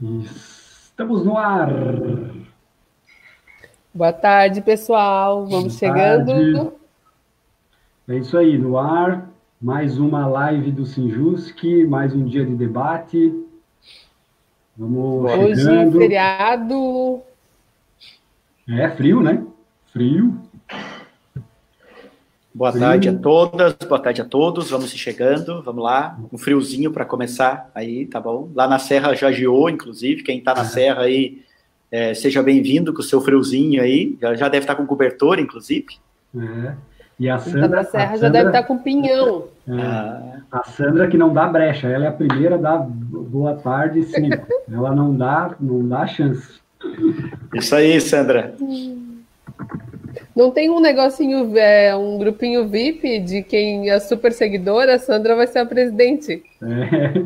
Estamos no ar. Boa tarde, pessoal. Vamos Boa chegando. Tarde. É isso aí, no ar. Mais uma live do Sinjusk, mais um dia de debate. Vamos Hoje, chegando. feriado. É frio, né? Frio. Boa frio. tarde a todas, boa tarde a todos. Vamos se chegando, vamos lá. Um friozinho para começar aí, tá bom? Lá na Serra já geou, inclusive. Quem está na. Serra aí, é, seja bem-vindo com o seu friozinho aí. Já, já deve estar tá com cobertor, inclusive. É. E a Sandra. Tá na Serra Sandra, já deve estar tá com pinhão. É, ah. A Sandra que não dá brecha, ela é a primeira da boa tarde cinco. ela não dá, não dá chance. Isso aí, Sandra. Não tem um negocinho, é, um grupinho VIP de quem é super seguidora, a Sandra vai ser a presidente. É.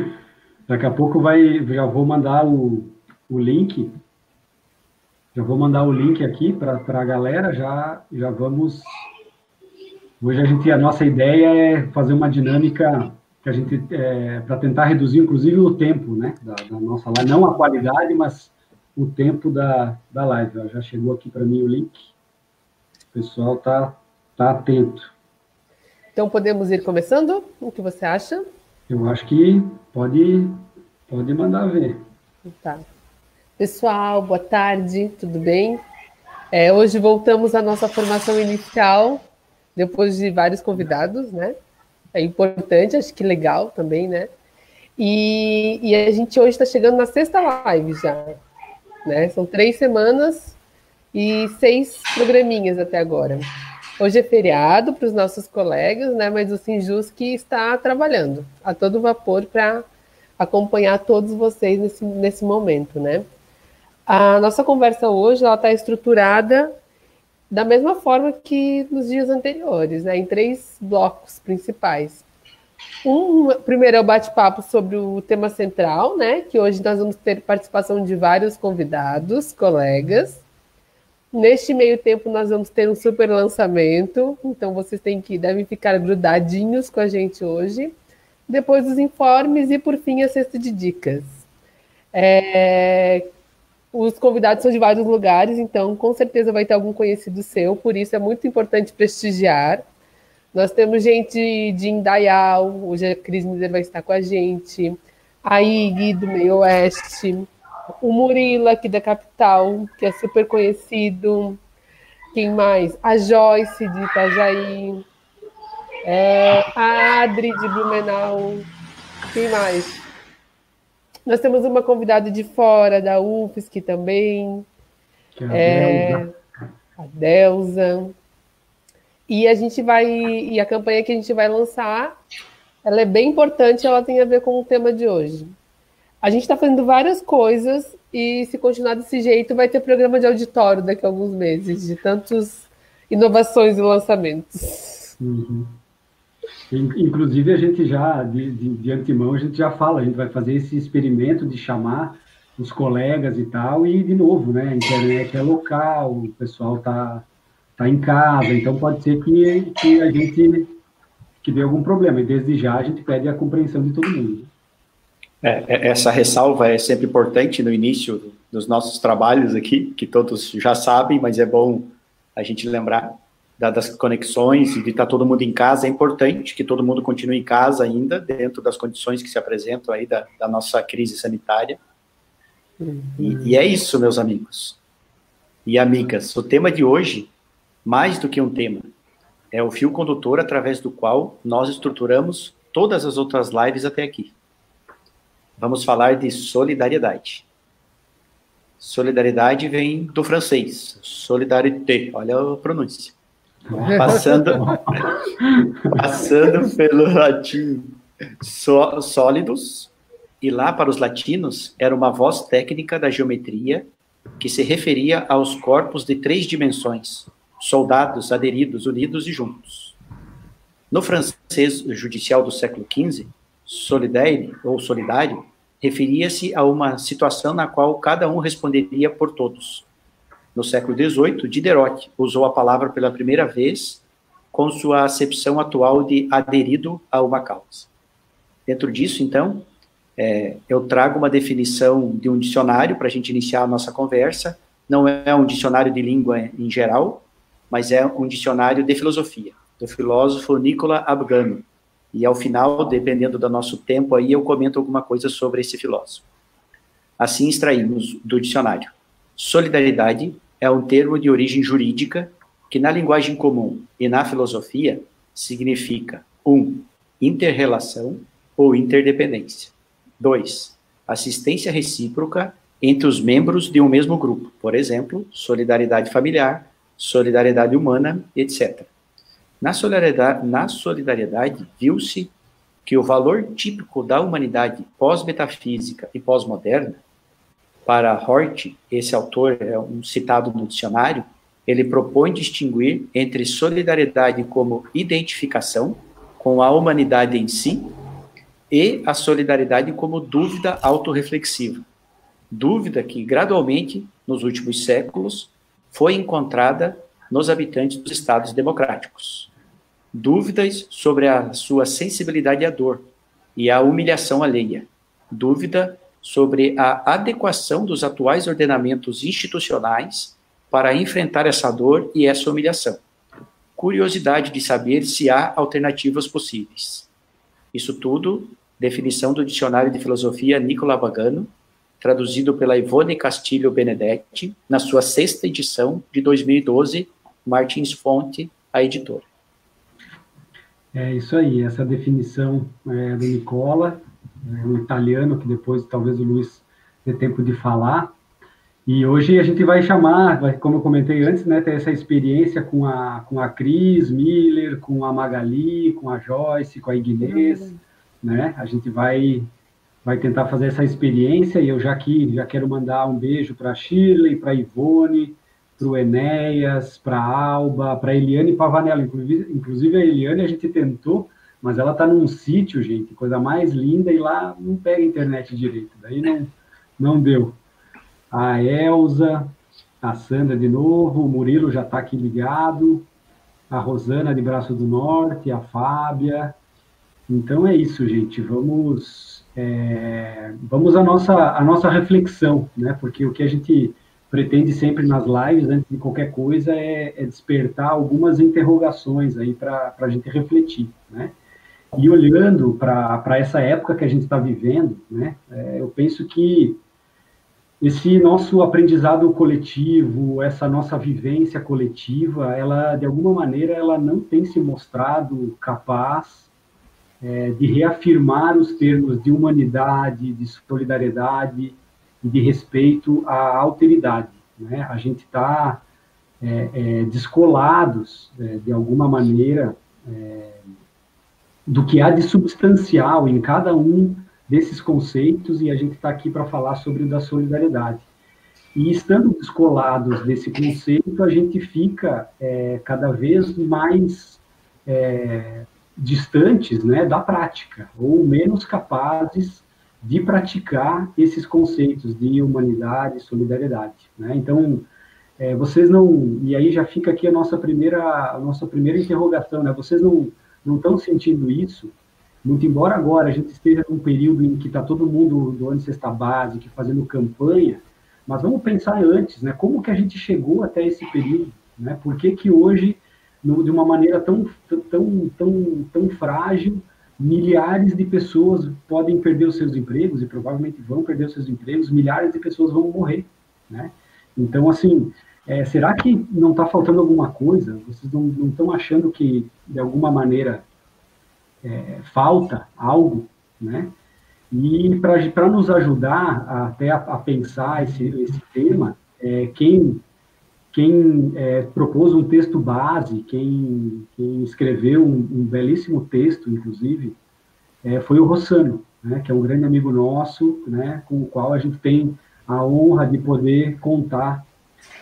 Daqui a pouco vai, já vou mandar o, o link. Já vou mandar o link aqui para a galera, já, já vamos Hoje a gente, a nossa ideia é fazer uma dinâmica que a gente, é, para tentar reduzir, inclusive, o tempo, né, da, da, nossa live, não a qualidade, mas o tempo da, da live. Já chegou aqui para mim o link. O pessoal tá, tá atento. Então podemos ir começando? O que você acha? Eu acho que pode, pode mandar ver. Tá. Pessoal, boa tarde, tudo bem? É, hoje voltamos à nossa formação inicial depois de vários convidados, né? É importante, acho que legal também, né? E, e a gente hoje está chegando na sexta live já, né? São três semanas e seis programinhas até agora. Hoje é feriado para os nossos colegas, né? Mas o Sinjus que está trabalhando a todo vapor para acompanhar todos vocês nesse, nesse momento, né? A nossa conversa hoje ela está estruturada da mesma forma que nos dias anteriores, né, em três blocos principais. Um primeiro é o bate-papo sobre o tema central, né? Que hoje nós vamos ter participação de vários convidados, colegas. Neste meio tempo nós vamos ter um super lançamento, então vocês têm que devem ficar grudadinhos com a gente hoje. Depois os informes e por fim a cesta de dicas. É, os convidados são de vários lugares, então com certeza vai ter algum conhecido seu, por isso é muito importante prestigiar. Nós temos gente de Indaial, hoje a Cris Miser vai estar com a gente, a Ig do Meio Oeste, o Murila aqui da capital, que é super conhecido. Quem mais? A Joyce de Itajaí, é, a Adri de Blumenau. Quem mais? Nós temos uma convidada de fora, da UFSC também. Que é a, é, a Delza. E a gente vai. E a campanha que a gente vai lançar, ela é bem importante, ela tem a ver com o tema de hoje. A gente está fazendo várias coisas e se continuar desse jeito, vai ter programa de auditório daqui a alguns meses, de tantas inovações e lançamentos. Uhum. Inclusive, a gente já, de, de, de, antemão, a gente já fala, a gente vai fazer esse experimento de chamar os colegas e tal, e de novo, né, a internet é local, o pessoal tá, tá em casa, então pode ser que, que a gente que dê algum problema, e desde já a gente pede a compreensão de todo mundo. É, é essa ressalva é sempre importante no início dos nossos trabalhos aqui, que todos já sabem, mas é bom a gente lembrar das conexões e de estar todo mundo em casa, é importante que todo mundo continue em casa ainda, dentro das condições que se apresentam aí da, da nossa crise sanitária. Uhum. E, e, é isso, meus amigos e amigas. O tema de hoje, mais do que um tema, é o fio condutor através do qual nós estruturamos todas as outras lives até aqui. Vamos falar de solidariedade. Solidariedade vem do francês, solidarité, olha a pronúncia. Passando, passando pelo latim sólidos, e lá para os latinos era uma voz técnica da geometria que se referia aos corpos de três dimensões, soldados aderidos, unidos e juntos. No francês judicial do século XV, solidaire ou solidário referia-se a uma situação na qual cada um responderia por todos, no século XVIII, Diderot usou a palavra pela primeira vez com sua acepção atual de aderido a uma causa. Dentro disso, então, É, eu trago uma definição de um dicionário para a gente iniciar a nossa conversa. Não é um dicionário de língua em geral, mas é um dicionário de filosofia, do filósofo Nicola Abgano. E ao final, dependendo do nosso tempo aí, eu comento alguma coisa sobre esse filósofo. Assim extraímos do dicionário. Solidariedade é um termo de origem jurídica que na linguagem comum e na filosofia significa um, interrelação ou interdependência. 2. Assistência recíproca entre os membros de um mesmo grupo, por exemplo, solidariedade familiar, solidariedade humana, etc. Na solidariedade, na solidariedade viu-se que o valor típico da humanidade pós-metafísica e pós-moderna, para Hort, esse autor é um citado no dicionário, ele propõe distinguir entre solidariedade como identificação com a humanidade em si e a solidariedade como dúvida autorreflexiva. Dúvida que, gradualmente, nos últimos séculos, foi encontrada nos habitantes dos estados democráticos. Dúvidas sobre a sua sensibilidade à dor e à humilhação alheia. Dúvida sobre a adequação dos atuais ordenamentos institucionais para enfrentar essa dor e essa humilhação. Curiosidade de saber se há alternativas possíveis. Isso tudo, definição do Dicionário de Filosofia Nicola Bagano, traduzido pela Ivone Castilho Benedetti, na sua sexta edição de 2012, Martins Fonte, a editora. É isso aí, essa definição é, do Nicola, é, um italiano, que depois talvez o Luiz dê tempo de falar. E hoje a gente vai chamar, vai, como eu comentei antes, né, ter essa experiência com a, com a Cris Miller, com a Magali, com a Joyce, com a Ignez, né? A gente vai vai tentar fazer essa experiência e eu já aqui já quero mandar um beijo para Shirley, para Ivone, para o Enéas, para a Alba, para a Eliane Pavanello. Inclusive, inclusive a Eliane a gente tentou, mas ela está num sítio, gente, coisa mais linda, e lá não pega internet direito. Daí não, não deu. A Elza, a Sandra de novo, o Murilo já está aqui ligado, a Rosana de Braço do Norte, a Fábia. Então é isso, gente. Vamos é, vamos à nossa, nossa reflexão, né? Porque o que a gente pretende sempre nas lives, antes de qualquer coisa, é, é despertar algumas interrogações aí para a gente refletir, né? E olhando para essa época que a gente está vivendo, né? É, eu penso que esse nosso aprendizado coletivo, essa nossa vivência coletiva, ela de alguma maneira ela não tem se mostrado capaz é, de reafirmar os termos de humanidade, de solidariedade, e de respeito à alteridade. Né? A gente está é, é, descolados, é, de alguma maneira, é, do que há de substancial em cada um desses conceitos, e a gente está aqui para falar sobre o da solidariedade. E estando descolados desse conceito, a gente fica é, cada vez mais é, distantes né, da prática, ou menos capazes de praticar esses conceitos de humanidade e solidariedade. Né? Então, é, vocês não. E aí já fica aqui a nossa primeira, a nossa primeira interrogação, né? Vocês não, não estão sentindo isso? Muito embora agora a gente esteja num período em que está todo mundo doando cesta básica, fazendo campanha, mas vamos pensar antes, né? Como que a gente chegou até esse período? Né? Por que, que hoje, no, de uma maneira tão, tão, tão, tão frágil, milhares de pessoas podem perder os seus empregos e provavelmente vão perder os seus empregos, milhares de pessoas vão morrer, né? Então, assim, é, será que não está faltando alguma coisa? Vocês não estão achando que, de alguma maneira, é, falta algo, né? E para nos ajudar até a, a, pensar esse, esse tema, é, quem quem é, propôs um texto base, quem, quem escreveu um, um, belíssimo texto, inclusive, é, foi o Rossano, né, que é um grande amigo nosso, né, com o qual a gente tem a honra de poder contar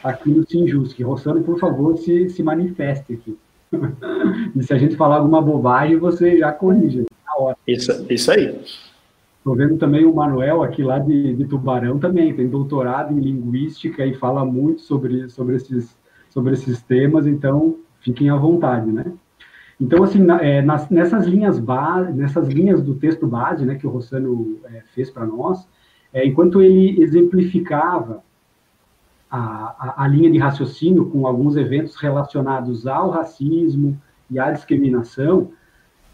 aqui no Sinjus. Rossano, por favor, se, se manifeste aqui. e se a gente falar alguma bobagem, você já corrige. Isso, isso aí. Estou vendo também o Manuel aqui lá de, de, Tubarão também, tem doutorado em linguística e fala muito sobre, sobre, esses, sobre esses temas, então fiquem à vontade, né? Então, assim, na, é, nas, nessas linhas base, nessas linhas do texto base, né, que o Rossano é, fez para nós, é, enquanto ele exemplificava a, a, a, linha de raciocínio com alguns eventos relacionados ao racismo e à discriminação,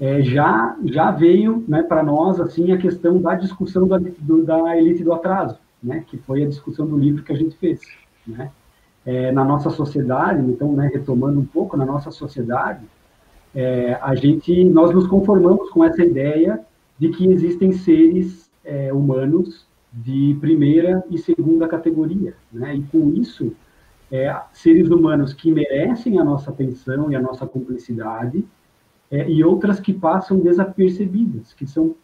é, já já veio né, para nós assim a questão da discussão da, do, da elite do atraso, né, que foi a discussão do livro que a gente fez, né, é, na nossa sociedade. Então, né, retomando um pouco na nossa sociedade, é, a gente nós nos conformamos com essa ideia de que existem seres é, humanos de primeira e segunda categoria, né, e com isso é, seres humanos que merecem a nossa atenção e a nossa cumplicidade é, e outras que passam desapercebidas, que são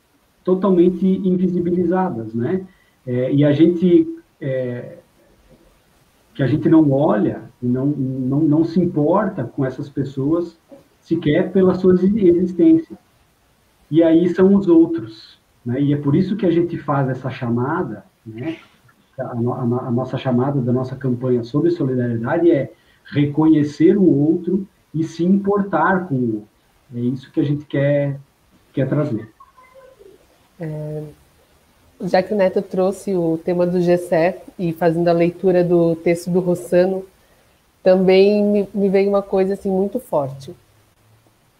totalmente invisibilizadas, né? É, e a gente é, que a gente não olha, não, não, não se importa com essas pessoas sequer pela sua existência. E aí são os outros, né? E é por isso que a gente faz essa chamada, né? A, a, a nossa chamada da nossa campanha sobre solidariedade é reconhecer o outro e se importar com o outro. É isso que a gente quer, quer trazer. É, já que o Neto trouxe o tema do GCE e fazendo a leitura do texto do Rossano, também me, me veio uma coisa assim muito forte.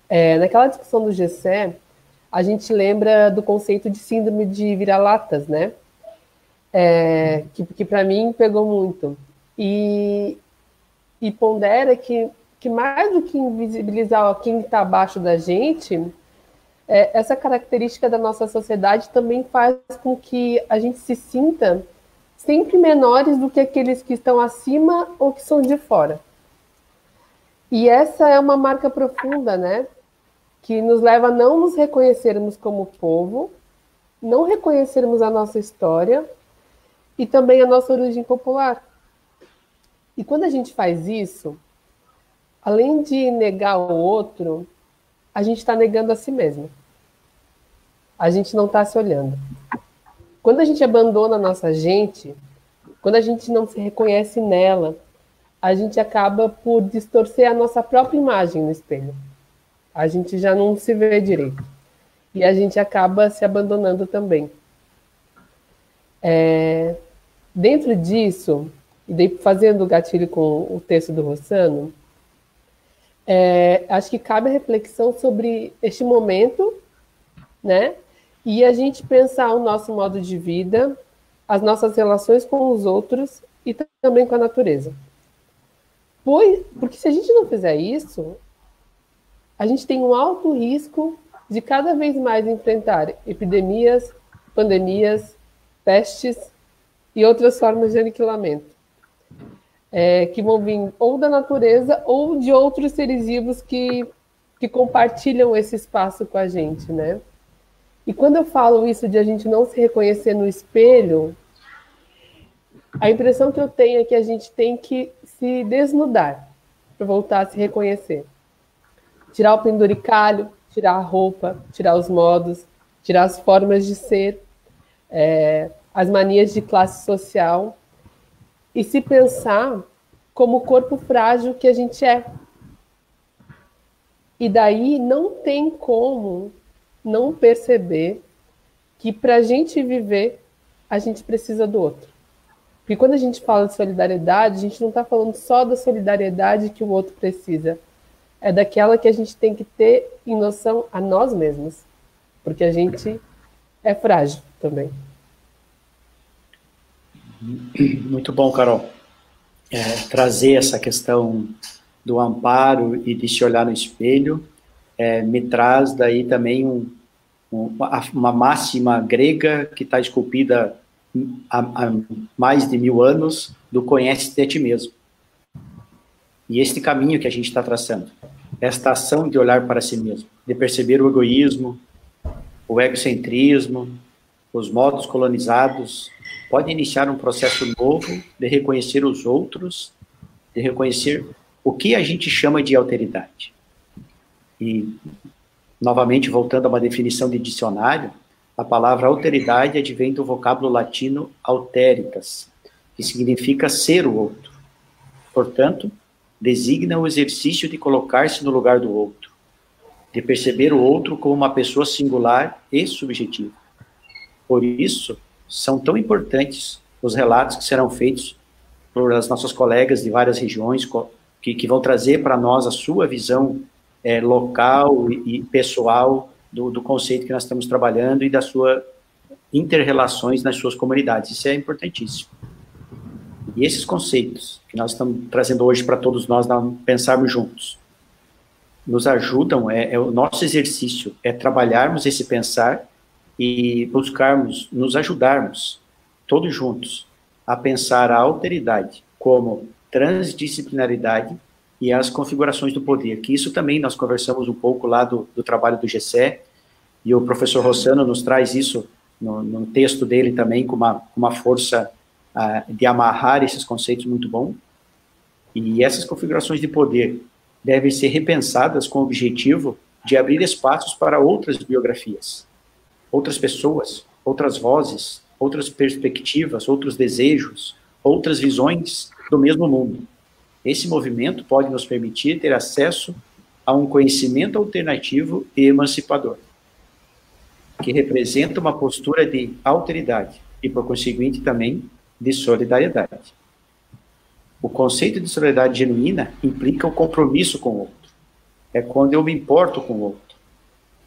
É, naquela discussão do GCE, a gente lembra do conceito de síndrome de vira-latas, né? É, que, que para mim pegou muito. E, e pondera que que mais do que invisibilizar quem está abaixo da gente, é, essa característica da nossa sociedade também faz com que a gente se sinta sempre menores do que aqueles que estão acima ou que são de fora. E essa é uma marca profunda, né? Que nos leva a não nos reconhecermos como povo, não reconhecermos a nossa história e também a nossa origem popular. E quando a gente faz isso, além de negar o outro, a gente está negando a si mesmo. A gente não está se olhando. Quando a gente abandona a nossa gente, quando a gente não se reconhece nela, a gente acaba por distorcer a nossa própria imagem no espelho. A gente já não se vê direito. E a gente acaba se abandonando também. É, dentro disso, e fazendo o gatilho com o texto do Rossano, é, acho que cabe a reflexão sobre este momento, né? E a gente pensar o nosso modo de vida, as nossas relações com os outros e também com a natureza. Pois, porque se a gente não fizer isso, a gente tem um alto risco de cada vez mais enfrentar epidemias, pandemias, pestes e outras formas de aniquilamento é, que vão vir ou da natureza ou de outros seres vivos que, que compartilham esse espaço com a gente, né? E quando eu falo isso de a gente não se reconhecer no espelho, a impressão que eu tenho é que a gente tem que se desnudar para voltar a se reconhecer. Tirar o penduricalho, tirar a roupa, tirar os modos, tirar as formas de ser, é, as manias de classe social e se pensar como o corpo frágil que a gente é. E daí não tem como não perceber que para a gente viver, a gente precisa do outro. Porque quando a gente fala de solidariedade, a gente não está falando só da solidariedade que o outro precisa, é daquela que a gente tem que ter em noção a nós mesmos, porque a gente é frágil também. Muito bom, Carol. É, trazer essa questão do amparo e de se olhar no espelho é, me traz daí também um, um, uma máxima grega que está esculpida há, há, mais de mil anos do conhece-te a ti mesmo. E este caminho que a gente está traçando, esta ação de olhar para si mesmo, de perceber o egoísmo, o egocentrismo, os modos colonizados, pode iniciar um processo novo de reconhecer os outros, de reconhecer o que a gente chama de alteridade. E, novamente, voltando a uma definição de dicionário, a palavra alteridade advém do vocábulo latino alteritas, que significa ser o outro. Portanto, designa o exercício de colocar-se no lugar do outro, de perceber o outro como uma pessoa singular e subjetiva. Por isso, são tão importantes os relatos que serão feitos por as nossas colegas de várias regiões, que, que vão trazer para nós a sua visão é, local e, e pessoal do, do, conceito que nós estamos trabalhando e da sua interrelações nas suas comunidades. Isso é importantíssimo. E esses conceitos que nós estamos trazendo hoje para todos nós pensarmos juntos, nos ajudam, é, é, o nosso exercício, é trabalharmos esse pensar e buscarmos, nos ajudarmos, todos juntos, a pensar a alteridade como transdisciplinaridade e as configurações do poder, que isso também nós conversamos um pouco lá do, do trabalho do GCE, e o professor Rossano nos traz isso no, no texto dele também, com uma, uma força uh, de amarrar esses conceitos muito bom. E essas configurações de poder devem ser repensadas com o objetivo de abrir espaços para outras biografias, outras pessoas, outras vozes, outras perspectivas, outros desejos, outras visões do mesmo mundo. Esse movimento pode nos permitir ter acesso a um conhecimento alternativo e emancipador, que representa uma postura de alteridade e, por conseguinte, também de solidariedade. O conceito de solidariedade genuína implica o compromisso com o outro. É quando eu me importo com o outro.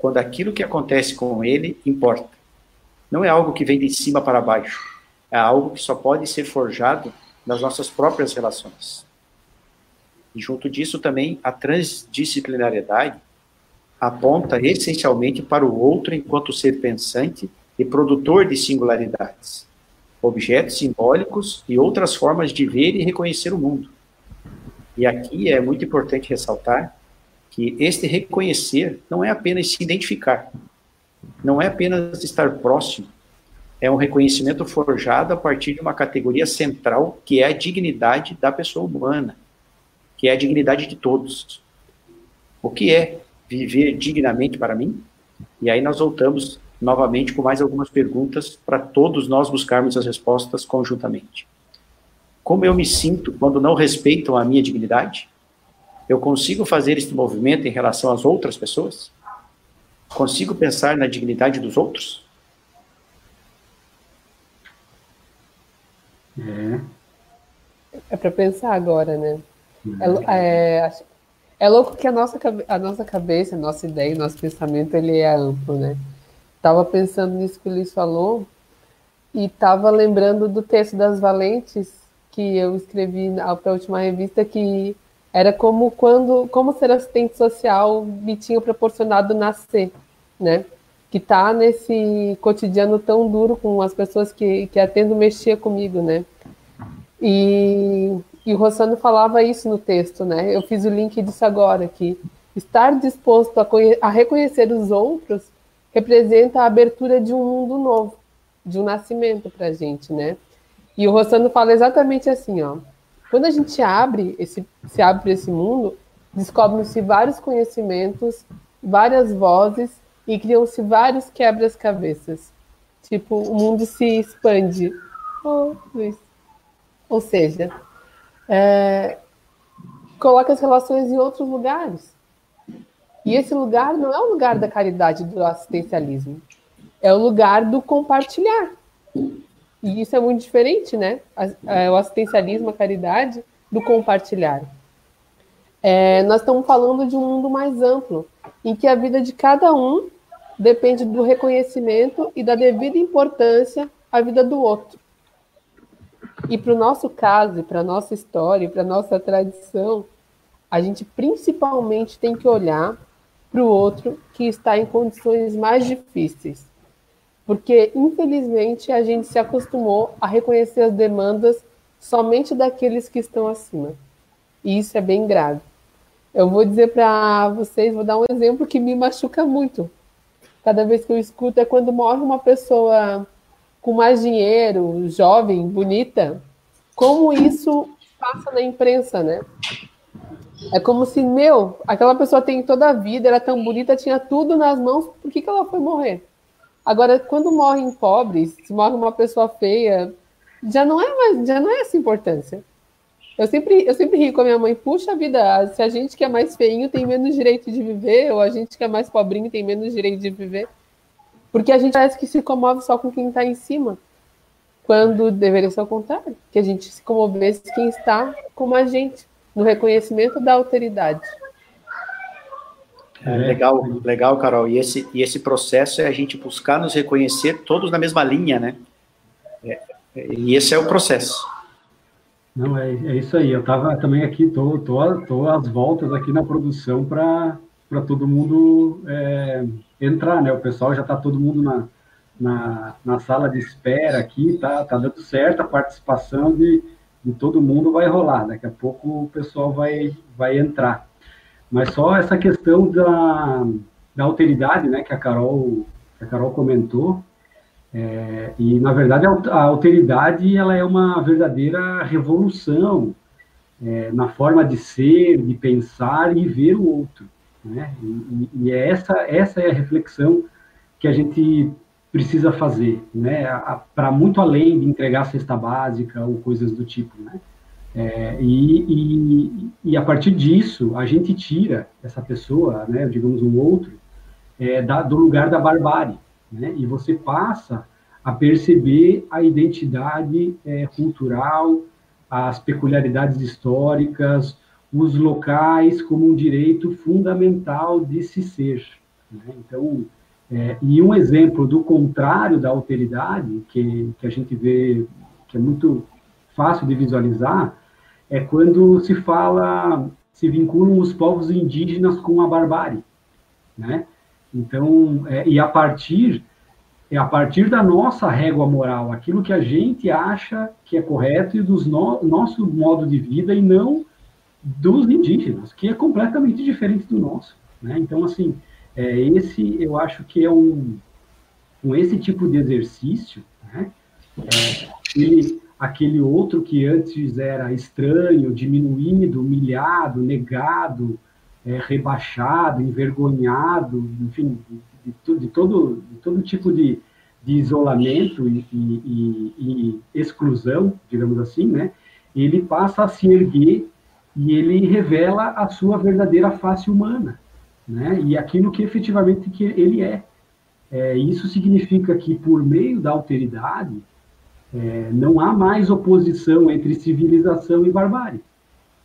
Quando aquilo que acontece com ele importa. Não é algo que vem de cima para baixo. É algo que só pode ser forjado nas nossas próprias relações. E junto disso também a transdisciplinariedade aponta essencialmente para o outro enquanto ser pensante e produtor de singularidades objetos simbólicos e outras formas de ver e reconhecer o mundo. E aqui é muito importante ressaltar que este reconhecer não é apenas se identificar, não é apenas estar próximo, é um reconhecimento forjado a partir de uma categoria central que é a dignidade da pessoa humana, que é a dignidade de todos. O que é viver dignamente para mim? E aí nós voltamos novamente com mais algumas perguntas para todos nós buscarmos as respostas conjuntamente. Como eu me sinto quando não respeitam a minha dignidade? Eu consigo fazer este movimento em relação às outras pessoas? Consigo pensar na dignidade dos outros? É, é para pensar agora, né? É, é, é louco que a nossa, a nossa cabeça, a nossa ideia, nosso pensamento, ele é amplo, né? Estava pensando nisso que o Luiz falou e estava lembrando do texto das Valentes que eu escrevi para a última revista que era como quando como ser assistente social me tinha proporcionado nascer, né? Que tá nesse cotidiano tão duro com as pessoas que, que atendo mexia comigo, né? E, e o Rossano falava isso no texto, né? Eu fiz o link disso agora, que estar disposto a, a reconhecer os outros representa a abertura de um mundo novo, de um nascimento para a gente, né? E o Rossano fala exatamente assim, ó. Quando a gente abre esse, se abre esse mundo, descobrem-se vários conhecimentos, várias vozes e criam-se vários quebras-cabeças. Tipo, o mundo se expande. Oh, Luiz. Ou seja, é, coloca as relações em outros lugares. E esse lugar não é o lugar da caridade, do assistencialismo. É o lugar do compartilhar. E isso é muito diferente, né? É, o assistencialismo, a caridade, do compartilhar. É, nós estamos falando de um mundo mais amplo, em que a vida de cada um depende do reconhecimento e da devida importância à vida do outro. E para o nosso caso, para a nossa história, para a nossa tradição, a gente principalmente tem que olhar para o outro que está em condições mais difíceis. Porque, infelizmente, a gente se acostumou a reconhecer as demandas somente daqueles que estão acima. E isso é bem grave. Eu vou dizer para vocês, vou dar um exemplo que me machuca muito. Cada vez que eu escuto é quando morre uma pessoa com mais dinheiro, jovem, bonita, como isso passa na imprensa, né? É como se, meu, aquela pessoa tem toda a vida, era tão bonita, tinha tudo nas mãos, por que, que ela foi morrer? Agora, quando morrem pobres, se morre uma pessoa feia, já não é mais, já não é essa importância. Eu sempre, eu sempre rio com a minha mãe, puxa vida, se a gente que é mais feinho tem menos direito de viver, ou a gente que é mais pobrinho tem menos direito de viver. Porque a gente parece que se comove só com quem está em cima, quando deveria ser o contrário, que a gente se comovesse quem está como a gente, no reconhecimento da alteridade. É, legal, legal, Carol. E esse, e esse processo é a gente buscar nos reconhecer todos na mesma linha, né? É, e esse é o processo. Não, é, é isso aí. Eu estava também aqui, tô, tô, tô às voltas aqui na produção para todo mundo é, entrar, né? O pessoal já está todo mundo na, na, na, sala de espera aqui, tá, tá dando certo a participação de, de todo mundo vai rolar. Daqui a pouco o pessoal vai, vai entrar. Mas só essa questão da, da alteridade, né, que a Carol, que a Carol comentou, é, e na verdade a alteridade ela é uma verdadeira revolução é, na forma de ser, de pensar e ver o outro, né? E, e é essa essa é a reflexão que a gente precisa fazer, né? Para muito além de entregar a cesta básica ou coisas do tipo, né? É, e, e, e, a partir disso, a gente tira essa pessoa, né, digamos, um outro, é, da, do lugar da barbárie. Né, e você passa a perceber a identidade é, cultural, as peculiaridades históricas, os locais como um direito fundamental de se ser. Né? Então, é, e um exemplo do contrário da alteridade, que, que a gente vê que é muito fácil de visualizar, é quando se fala, se vinculam os povos indígenas com a barbárie, né? Então, é, e a partir é a partir da nossa régua moral, aquilo que a gente acha que é correto e do no, nosso modo de vida e não dos indígenas, que é completamente diferente do nosso, né? Então, assim, é, esse eu acho que é um, um esse tipo de exercício, né? É, ele aquele outro que antes era estranho, diminuído, humilhado, negado, é, rebaixado, envergonhado, enfim, de, de, todo, de todo tipo de, de isolamento e, e, e, exclusão, digamos assim, né? Ele passa a se erguer e ele revela a sua verdadeira face humana, né? E aquilo que efetivamente que ele é. é isso significa que por meio da alteridade é, não há mais oposição entre civilização e barbárie,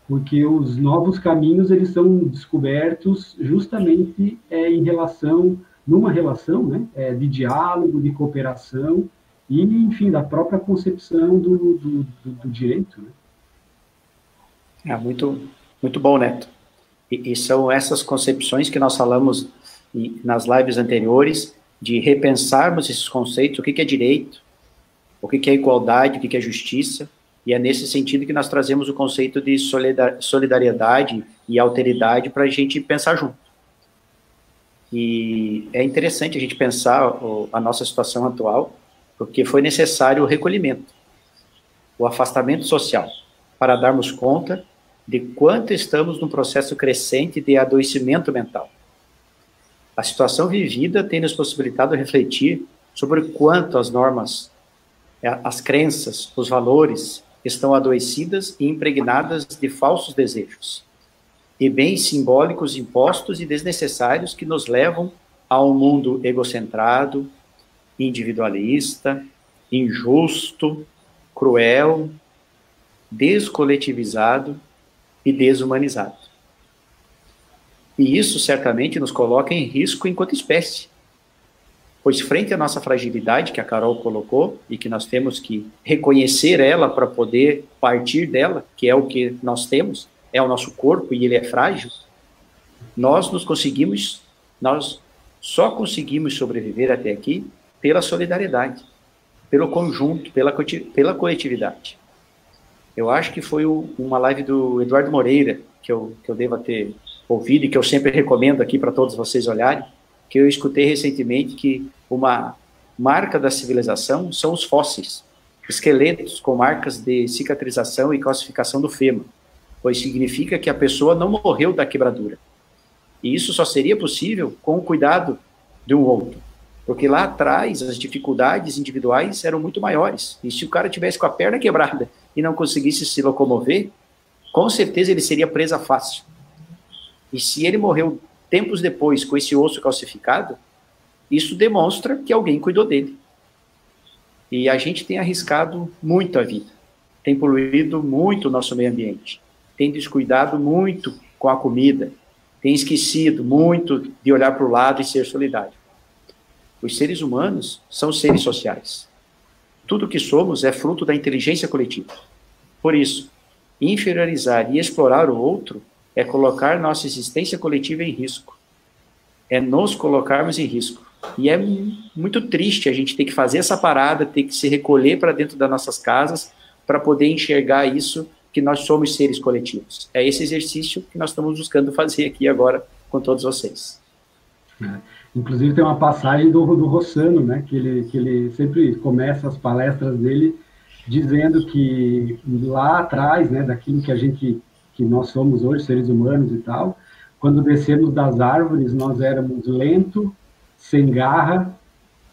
porque os novos caminhos eles são descobertos justamente é, em relação, numa relação né, é, de diálogo, de cooperação e, enfim, da própria concepção do, do, do, do direito. Né? É muito, muito bom, Neto. E, e, são essas concepções que nós falamos nas lives anteriores, de repensarmos esses conceitos, o que, que é direito, o que é igualdade, o que é justiça, e é nesse sentido que nós trazemos o conceito de solidariedade e alteridade para a gente pensar junto. E é interessante a gente pensar a nossa situação atual, porque foi necessário o recolhimento, o afastamento social, para darmos conta de quanto estamos num processo crescente de adoecimento mental. A situação vivida tem nos possibilitado refletir sobre quanto as normas as crenças, os valores estão adoecidas e impregnadas de falsos desejos e bens simbólicos impostos e desnecessários que nos levam a um mundo egocentrado, individualista, injusto, cruel, descoletivizado e desumanizado. E isso certamente nos coloca em risco enquanto espécie, pois frente à nossa fragilidade que a Carol colocou e que nós temos que reconhecer ela para poder partir dela, que é o que nós temos, é o nosso corpo e ele é frágil, nós nos conseguimos, nós só conseguimos sobreviver até aqui pela solidariedade, pelo conjunto, pela, pela coletividade. Eu acho que foi uma live do Eduardo Moreira, que eu, que eu devo ter ouvido e que eu sempre recomendo aqui para todos vocês olharem, que eu escutei recentemente que uma marca da civilização são os fósseis, esqueletos com marcas de cicatrização e calcificação do fêmur, pois significa que a pessoa não morreu da quebradura. E isso só seria possível com o cuidado de um outro, porque lá atrás as dificuldades individuais eram muito maiores. E se o cara tivesse com a perna quebrada e não conseguisse se locomover, com certeza ele seria presa fácil. E se ele morreu tempos depois com esse osso calcificado, isso demonstra que alguém cuidou dele. E a gente tem arriscado muito a vida, tem poluído muito o nosso meio ambiente, tem descuidado muito com a comida, tem esquecido muito de olhar para o lado e ser solidário. Os seres humanos são seres sociais. Tudo que somos é fruto da inteligência coletiva. Por isso, inferiorizar e explorar o outro é colocar nossa existência coletiva em risco. É nos colocarmos em risco. E é muito triste a gente ter que fazer essa parada, ter que se recolher para dentro das nossas casas para poder enxergar isso que nós somos seres coletivos. É esse exercício que nós estamos buscando fazer aqui agora com todos vocês. É. Inclusive tem uma passagem do, do Rossano, né, que ele, que ele sempre começa as palestras dele dizendo que lá atrás, né, daquilo que a gente, que nós somos hoje, seres humanos e tal, quando descemos das árvores, nós éramos lento, sem garra,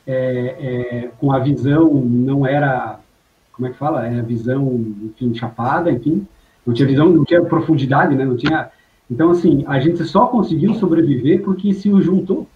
é, é, com a visão não era, como é que fala? É a visão, enfim, chapada, enfim, não tinha visão, não tinha profundidade, né? Não tinha. Então, assim, a gente só conseguiu sobreviver porque se juntou.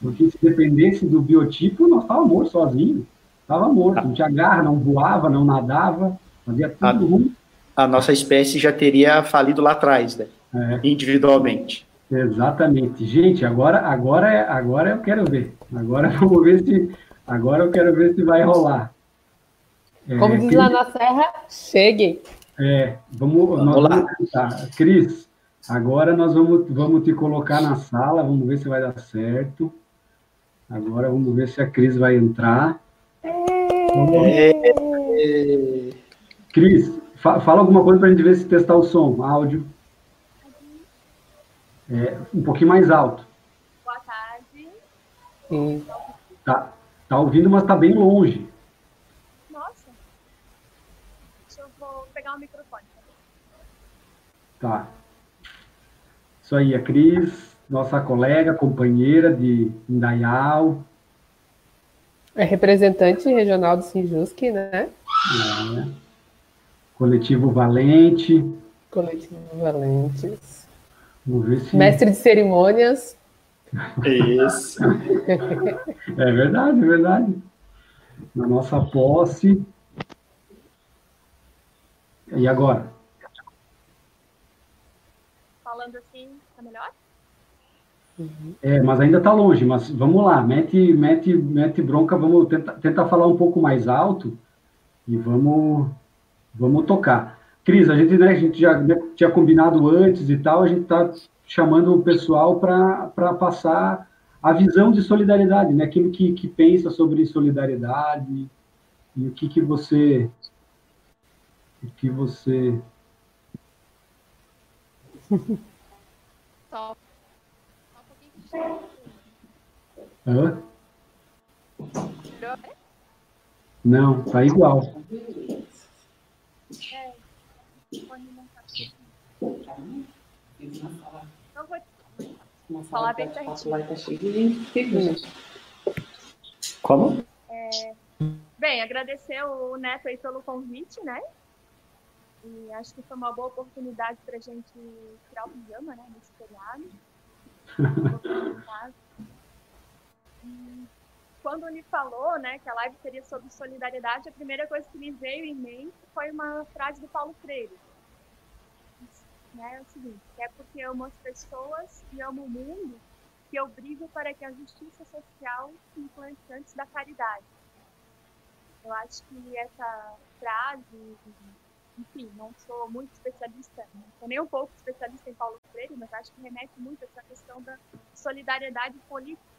Porque se dependesse do biotipo, nós estávamos mortos sozinhos. Estava morto, não tinha garra, não voava, não nadava, fazia tudo a, ruim. A nossa espécie já teria falido lá atrás, né? É. Individualmente. Exatamente. Gente, agora, agora, é, agora eu quero ver. Agora vamos ver se. Agora eu quero ver se vai rolar. É, Como diz Cris, lá na Serra, cheguem. É, vamos, vamos lá. vamos. Cris, agora nós vamos, vamos te colocar na sala, vamos ver se vai dar certo. Agora vamos ver se a Cris vai entrar. É. Cris, fa fala alguma coisa para a gente ver se testar o som, áudio. É, um pouquinho mais alto. Boa tarde. Sim. Tá, tá ouvindo, mas tá bem longe. Nossa. Deixa eu vou pegar o microfone. Tá. Isso aí, a Cris, nossa colega, companheira de Indaial. É representante regional do Sinjusc, né? É. Coletivo Valente. Coletivo Valentes. Vamos ver se... Mestre de cerimônias. Isso. é verdade, é verdade. Na nossa posse. E agora? Falando assim, tá melhor? É, mas ainda está longe, mas vamos lá, mete, mete, mete bronca, vamos tentar, tentar falar um pouco mais alto e vamos, vamos tocar. Cris, a gente, né, a gente já tinha combinado antes e tal, a gente está chamando o pessoal para passar a visão de solidariedade, né? Aquilo que, que pensa sobre solidariedade e o que, que você o que você Top. Hã? Não, tá igual. Não vou falar bem certinho. Como? É, bem, agradecer o Neto aí pelo convite, né? E acho que foi uma boa oportunidade para a gente tirar o pijama, né? Nesse feriado. quando ele falou, né, que a live seria sobre solidariedade, a primeira coisa que me veio em mente foi uma frase do Paulo Freire. Né, é o seguinte, é porque amo as pessoas e amo o mundo que eu brigo para que a justiça social se implante antes da caridade. Eu acho que essa frase, enfim, não sou muito especialista, não sou nem um pouco especialista em Paulo Freire, mas acho que remete muito a essa questão da solidariedade política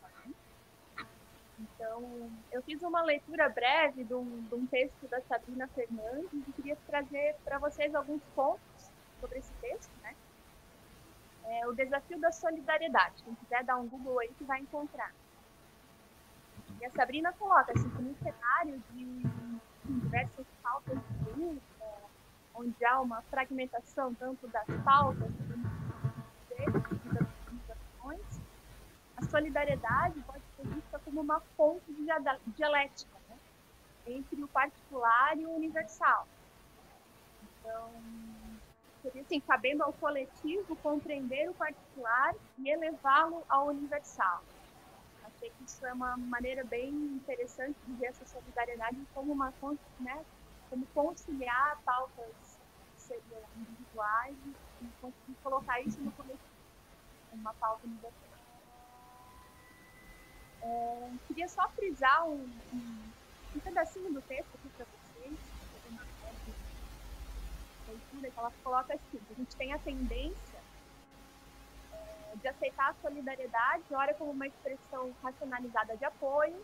então, eu fiz uma leitura breve de um, de um texto da Sabrina Fernandes e queria trazer para vocês alguns pontos sobre esse texto, né? É, o desafio da solidariedade. Quem quiser dar um Google aí que vai encontrar. E a Sabrina coloca assim, que no cenário de diversas pautas de luta, onde há uma fragmentação tanto das pautas como das organizações, a solidariedade pode ser vista como uma fonte de dialética né? entre o particular e o universal. Então, seria assim, cabendo ao coletivo compreender o particular e elevá-lo ao universal. Achei que isso é uma maneira bem interessante de ver essa solidariedade como uma né, como conciliar pautas individuais e, colocar isso no coletivo, uma pauta universal. É, queria só frisar um, um, um pedacinho do texto aqui para vocês, leitura que ela coloca assim, a gente tem a tendência é, de aceitar a solidariedade, ora como uma expressão racionalizada de apoio,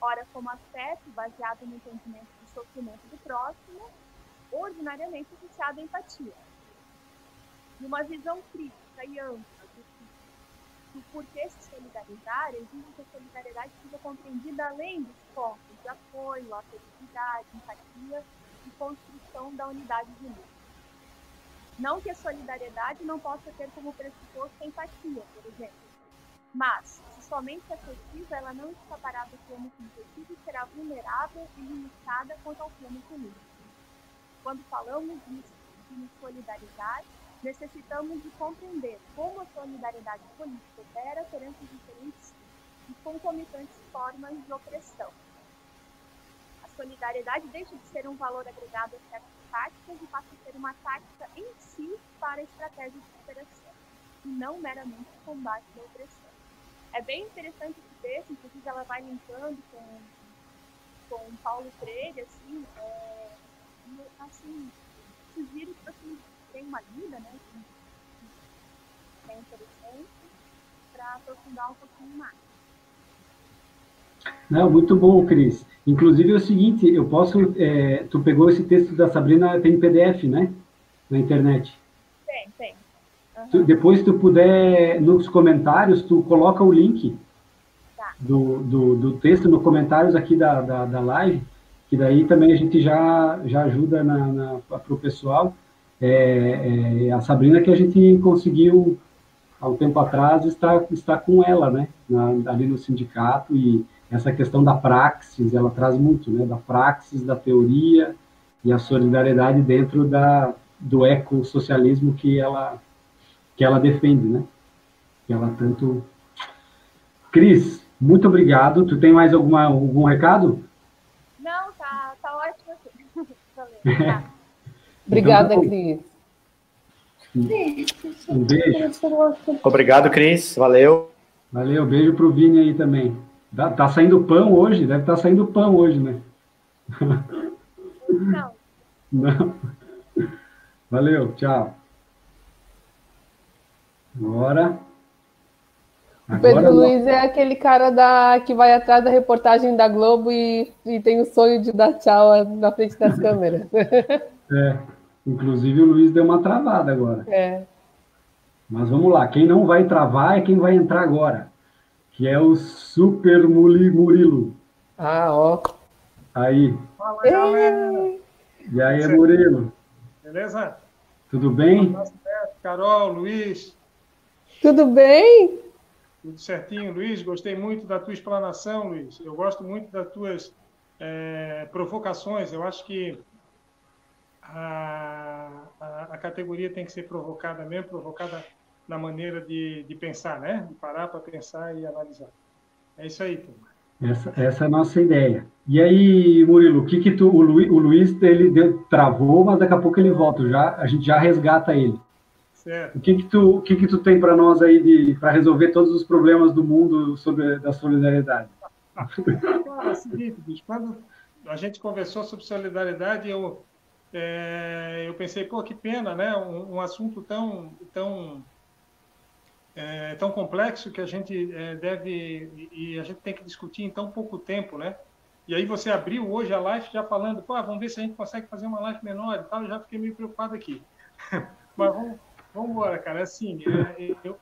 ora como afeto baseado no entendimento do sofrimento do próximo, ordinariamente associado à empatia. E uma visão crítica e ampla do porquê se solidarizar, exige que a solidariedade seja compreendida além dos pontos de apoio, afetividade, empatia e construção da unidade de luta. Não que a solidariedade não possa ter como pressuposto a empatia, por exemplo, mas, se somente afetiva, ela não escapará do plano subjetivo e será vulnerável e limitada quanto ao plano político. Quando falamos disso, de solidaridade, necessitamos de compreender como a solidariedade política opera perante diferentes e concomitantes formas de opressão. A solidariedade deixa de ser um valor agregado a certas táticas e passa a ser uma tática em si para a estratégia de superação, e não meramente combate da opressão. É bem interessante esse texto, inclusive ela vai linkando com, com Paulo Freire, assim, é, assim sugiro que vocês uma lida, né? Que é interessante para aprofundar um pouquinho mais. Não, muito bom, Cris. Inclusive é o seguinte, eu posso. É, tu pegou esse texto da Sabrina, tem PDF, né? Na internet. Tem, tem. Uhum. Tu, depois, tu puder, nos comentários, tu coloca o link tá. do, do, do, texto nos comentários aqui da, da, da, live, que daí também a gente já, já ajuda para o pessoal. É, é, a Sabrina que a gente conseguiu, há um tempo atrás, estar, estar com ela, né, na, ali no sindicato, e essa questão da praxis, ela traz muito, né, da praxis, da teoria e a solidariedade dentro da, do ecossocialismo que ela, que ela defende, né, que ela tanto... Cris, muito obrigado. Tu tem mais alguma, algum recado? Não, tá, tá ótimo. Valeu. Obrigada, então, Cris. Um beijo. Obrigado, Cris. Valeu. Valeu, beijo pro Vini aí também. Tá, tá saindo pão hoje? Deve estar tá saindo pão hoje, né? Não. Não. Valeu, tchau. Agora. O Pedro Luiz é aquele cara da, que vai atrás da reportagem da Globo e, e tem o sonho de dar tchau na frente das câmeras. É. Inclusive o Luiz deu uma travada agora. É. Mas vamos lá, quem não vai travar é quem vai entrar agora, que é o Super Muli Murilo. Ah, ó. Aí. Fala, galera. E aí, Murilo? Beleza? Tudo bem? Carol, Luiz. Tudo bem? Tudo certinho, Luiz. Gostei muito da tua explanação, Luiz. Eu gosto muito das tuas é, provocações. Eu acho que a, a, a, categoria tem que ser provocada mesmo, provocada na maneira de, de pensar, né? De parar para pensar e analisar. É isso aí, turma. Essa, essa é a nossa ideia. E aí, Murilo, o que que tu, o Luiz, o Luiz ele deu, travou, mas daqui a pouco ele volta, já, a gente já resgata ele. Certo. O que que tu, o que que tu tem para nós aí para resolver todos os problemas do mundo sobre da solidariedade? é o seguinte, bicho, quando a gente conversou sobre solidariedade, eu é, eu pensei, pô, que pena, né? Um, um assunto tão, tão, é, tão complexo que a gente é, deve e a gente tem que discutir em tão pouco tempo, né? E aí você abriu hoje a live já falando, pô, vamos ver se a gente consegue fazer uma live menor e tal. Eu já fiquei meio preocupado aqui. Mas vamos, vamos embora, cara. Assim, é, eu,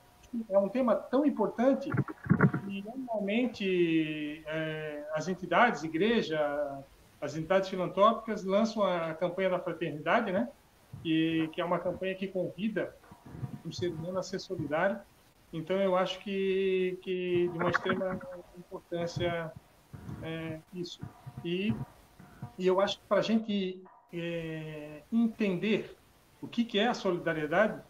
é um tema tão importante e normalmente é, as entidades, igreja, as entidades filantrópicas lançam a campanha da fraternidade, né? E, que é uma campanha que convida o ser humano a ser solidário. Então, eu acho que, que de uma extrema importância é, isso. E, e eu acho que para a gente é, entender o que, que é a solidariedade,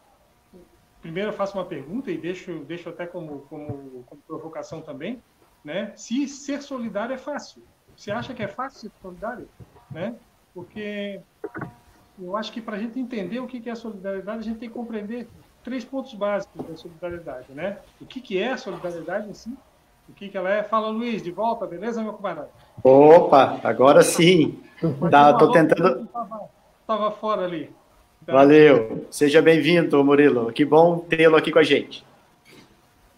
primeiro eu faço uma pergunta e deixo, deixo até como, como, como provocação também, né? Se ser solidário é fácil. Você acha que é fácil ser solidário? Né? Porque eu acho que para a gente entender o que é solidariedade, a gente tem que compreender três pontos básicos da solidariedade, né? O que, que é a solidariedade em si, o que, que ela é. Fala, Luiz, de volta, beleza, meu camarada? Opa, agora sim. Tá, tô tentando... Estava fora ali. Tá? Valeu. Seja bem-vindo, Murilo. Que bom tê-lo aqui com a gente.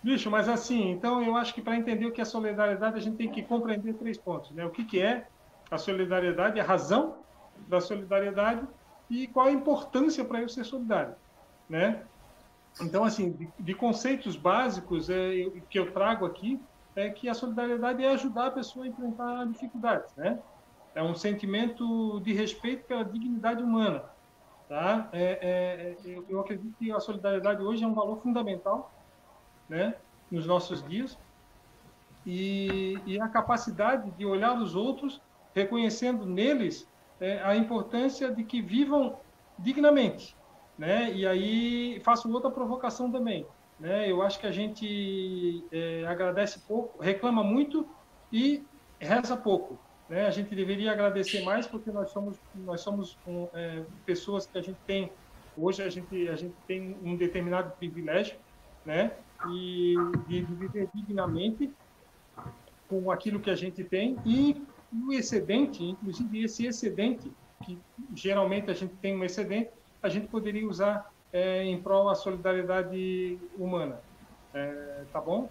Bicho, mas assim, então eu acho que para entender o que é solidariedade, a gente tem que compreender três pontos, né? O que, que é a solidariedade, a razão da solidariedade e qual a importância para eu ser solidário, né? Então, assim, de, de conceitos básicos é, eu, que eu trago aqui é que a solidariedade é ajudar a pessoa a enfrentar dificuldades, né? É um sentimento de respeito pela dignidade humana, tá? É, é, eu, eu acredito que a solidariedade hoje é um valor fundamental né, nos nossos dias, e, e, a capacidade de olhar os outros, reconhecendo neles é, a importância de que vivam dignamente. Né? E aí faço outra provocação também. Né? Eu acho que a gente é, agradece pouco, reclama muito e reza pouco. Né? A gente deveria agradecer mais porque nós somos nós somos um, é, pessoas que a gente tem hoje a gente a gente tem um determinado privilégio, né? e de, viver dignamente com aquilo que a gente tem e o excedente, inclusive esse excedente, que geralmente a gente tem um excedente, a gente poderia usar é, em prol da solidariedade humana. É, tá bom?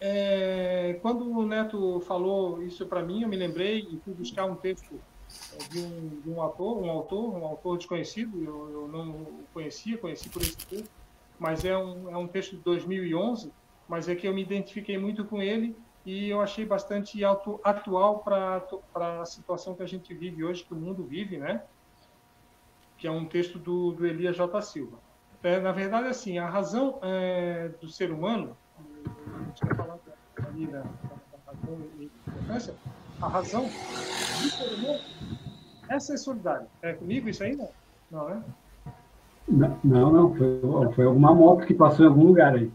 É, quando o Neto falou isso para mim, eu me lembrei e fui buscar um texto de um, de um um autor, um autor desconhecido, eu, eu não o conhecia, conheci por esse texto, mas é um, é um texto de 2011, mas é que eu me identifiquei muito com ele e eu achei bastante atual para a situação que a gente vive hoje, que o mundo vive, né? Que é um texto do, do Elias J. Silva. É, na verdade, assim, a razão é, do ser humano, ali da, importância, a razão do ser humano é ser solidário. É comigo isso aí, não? Não, né? Não, não, foi, foi alguma moto que passou em algum lugar aí.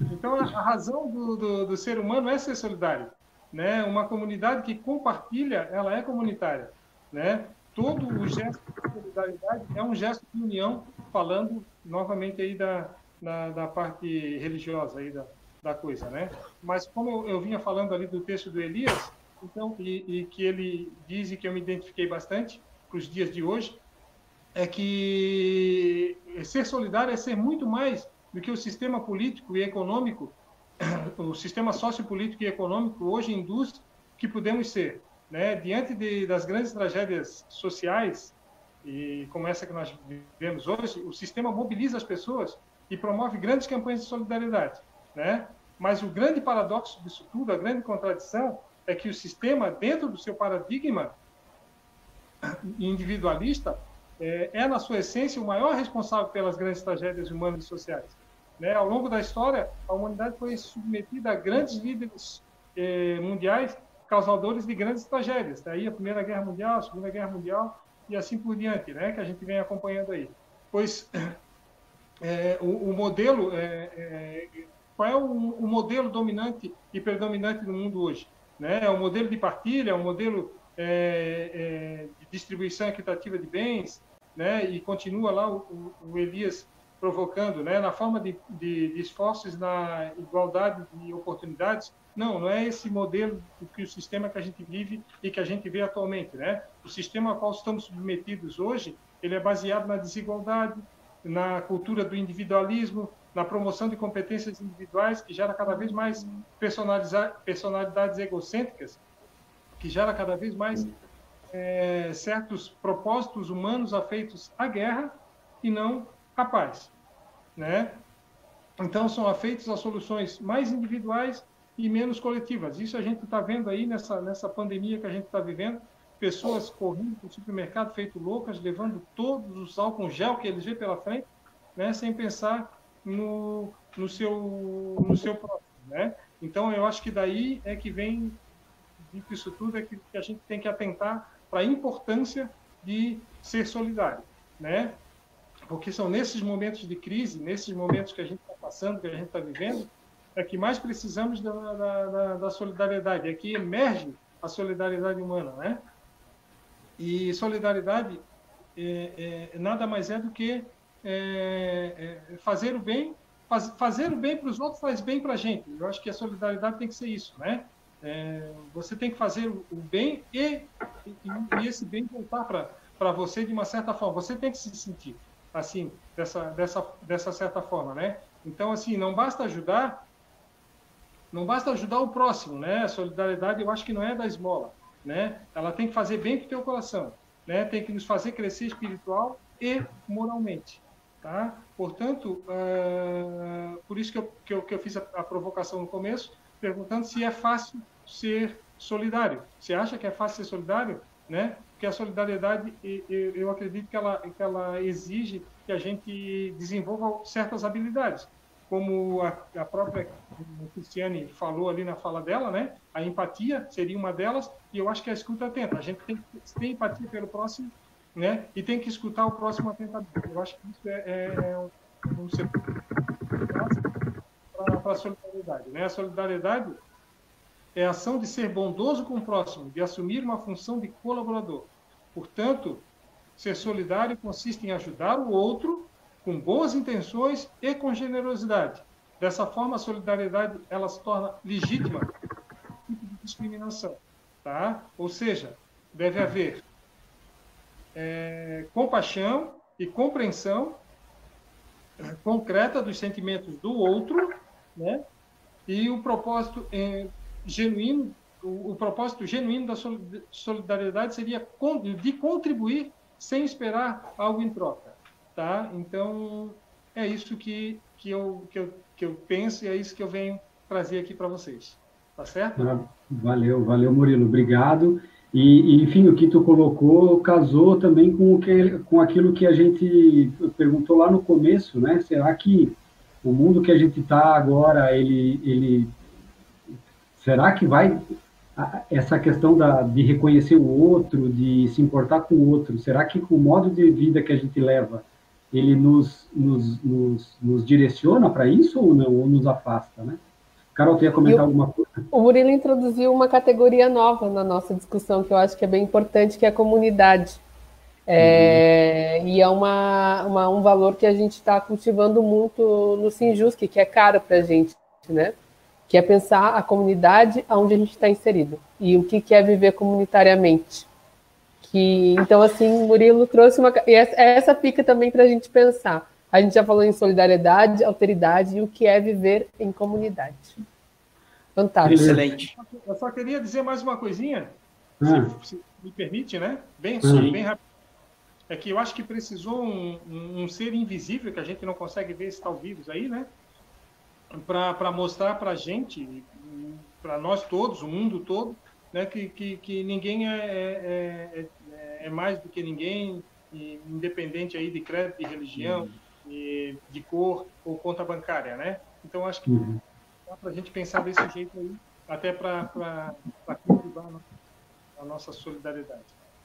Então, a, a razão do, do, do, ser humano é ser solidário. Né? Uma comunidade que compartilha, ela é comunitária. Né? Todo o gesto de solidariedade é um gesto de união, falando novamente aí da, da, da parte religiosa aí da, da coisa. Né? Mas como eu, eu vinha falando ali do texto do Elias, então, e, e que ele diz e que eu me identifiquei bastante para os dias de hoje, é que ser solidário é ser muito mais do que o sistema político e econômico, o sistema sociopolítico e econômico hoje induz que podemos ser. Né? Diante de, das grandes tragédias sociais, e como essa que nós vivemos hoje, o sistema mobiliza as pessoas e promove grandes campanhas de solidariedade. Né? Mas o grande paradoxo disso tudo, a grande contradição, é que o sistema, dentro do seu paradigma individualista, é, é, na sua essência, o maior responsável pelas grandes tragédias humanas e sociais. Né? Ao longo da história, a humanidade foi submetida a grandes líderes eh, mundiais causadores de grandes tragédias. Daí a Primeira Guerra Mundial, a Segunda Guerra Mundial e assim por diante, né? que a gente vem acompanhando aí. Pois é, o, o, modelo, é, qual é o, o, modelo dominante e predominante no mundo hoje? Né? É o modelo de partilha, é o modelo de distribuição equitativa de bens, né? E continua lá o, o Elias provocando, né? Na forma de, de, de, esforços na igualdade de oportunidades. Não, não é esse modelo que o sistema que a gente vive e que a gente vê atualmente, né? O sistema ao qual estamos submetidos hoje, ele é baseado na desigualdade, na cultura do individualismo, na promoção de competências individuais, que gera cada vez mais personalidades egocêntricas, que gera cada vez mais é, certos propósitos humanos afeitos à guerra e não à paz, né? Então são afeitos a soluções mais individuais e menos coletivas. Isso a gente está vendo aí nessa nessa pandemia que a gente está vivendo, pessoas correndo para o supermercado feito loucas, levando todos os álcool gel que eles vê pela frente, né? Sem pensar no no seu no seu próximo, né? Então eu acho que daí é que vem dito isso tudo é que a gente tem que atentar para a importância de ser solidário, né? Porque são nesses momentos de crise, nesses momentos que a gente está passando, que a gente está vivendo, é que mais precisamos da, da, da, da solidariedade, é que emerge a solidariedade humana, né? E solidariedade é, é, nada mais é do que é, é fazer o bem, faz, fazer o bem para os outros faz bem para a gente. Eu acho que a solidariedade tem que ser isso, né? É, você tem que fazer o bem e, e, e esse bem voltar para você de uma certa forma. Você tem que se sentir assim, dessa, dessa, dessa certa forma, né? Então, assim, não basta ajudar, não basta ajudar o próximo, né? A solidariedade, eu acho que não é da esmola, né? Ela tem que fazer bem para o teu coração, né? Tem que nos fazer crescer espiritual e moralmente, tá? Portanto, uh, por isso que eu, que eu, que eu fiz a, a provocação no começo, perguntando se é fácil ser solidário. Você acha que é fácil ser solidário? Né? Porque a solidariedade, eu acredito que ela, que ela exige que a gente desenvolva certas habilidades, como a, a própria Cristiane falou ali na fala dela, né? A empatia seria uma delas, e eu acho que a escuta atenta. A gente tem que ter empatia pelo próximo, né? E tem que escutar o próximo atentamente. Eu acho que isso é, é, é um setor para a solidariedade. Né? A solidariedade é a ação de ser bondoso com o próximo, de assumir uma função de colaborador. Portanto, ser solidário consiste em ajudar o outro com boas intenções e com generosidade. Dessa forma, a solidariedade ela se torna legítima tipo de discriminação, tá? Ou seja, deve haver é, compaixão e compreensão é, concreta dos sentimentos do outro né? E o propósito é, genuíno, o, propósito genuíno da solidariedade seria de contribuir sem esperar algo em troca, tá? Então é isso que que eu que eu, que eu penso e é isso que eu venho trazer aqui para vocês, tá certo? Ah, valeu, valeu, Murilo, obrigado. E, enfim, o que tu colocou casou também com, o que, com aquilo que a gente perguntou lá no começo, né? Será que o mundo que a gente está agora, ele, ele, será que vai essa questão da, de reconhecer o outro, de se importar com o outro, será que o modo de vida que a gente leva, ele nos, nos, nos, nos direciona para isso ou não, ou nos afasta, né? Carol, quer comentar alguma coisa? O Murilo introduziu uma categoria nova na nossa discussão, que eu acho que é bem importante, que é a comunidade. É, uhum. E é uma, uma, um valor que a gente está cultivando muito no Sinjusc, que é caro para a gente, né? Que é pensar a comunidade onde a gente está inserido e o que, que é viver comunitariamente. Que, então, assim, Murilo trouxe uma. E essa, essa fica também para a gente pensar. A gente já falou em solidariedade, alteridade e o que é viver em comunidade. Fantástico. Excelente. Eu só queria dizer mais uma coisinha, ah. se, se, me permite, né? Bem, ah. bem rápido é que eu acho que precisou um, um ser invisível, que a gente não consegue ver esse tal vírus aí, né? Para mostrar para a gente, para nós todos, o mundo todo, né? que, que, que ninguém é, é, é, é mais do que ninguém, independente aí de crédito, de religião, uhum. de cor ou conta bancária, né? Então, acho que uhum. dá para a gente pensar desse jeito aí, até para cultivar a nossa solidariedade.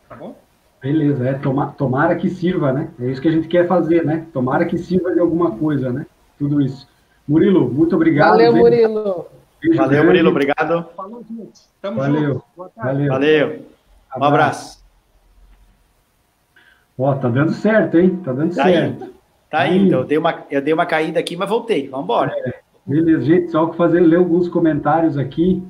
Tá bom? Beleza, é, toma, tomara que sirva, né? É isso que a gente quer fazer, né? Tomara que sirva de alguma coisa, né? Tudo isso. Murilo, muito obrigado. Valeu, Murilo. Beijo Valeu, grande. Murilo, obrigado. Falou, gente. Tamo Valeu. junto. Valeu. Valeu. Um abraço. Ó, tá dando certo, hein? Tá dando tá certo. Indo. Tá, indo. indo. Eu dei, uma, eu dei uma caída aqui, mas voltei. Vamos embora. É, beleza, gente. Só fazer ler alguns comentários aqui.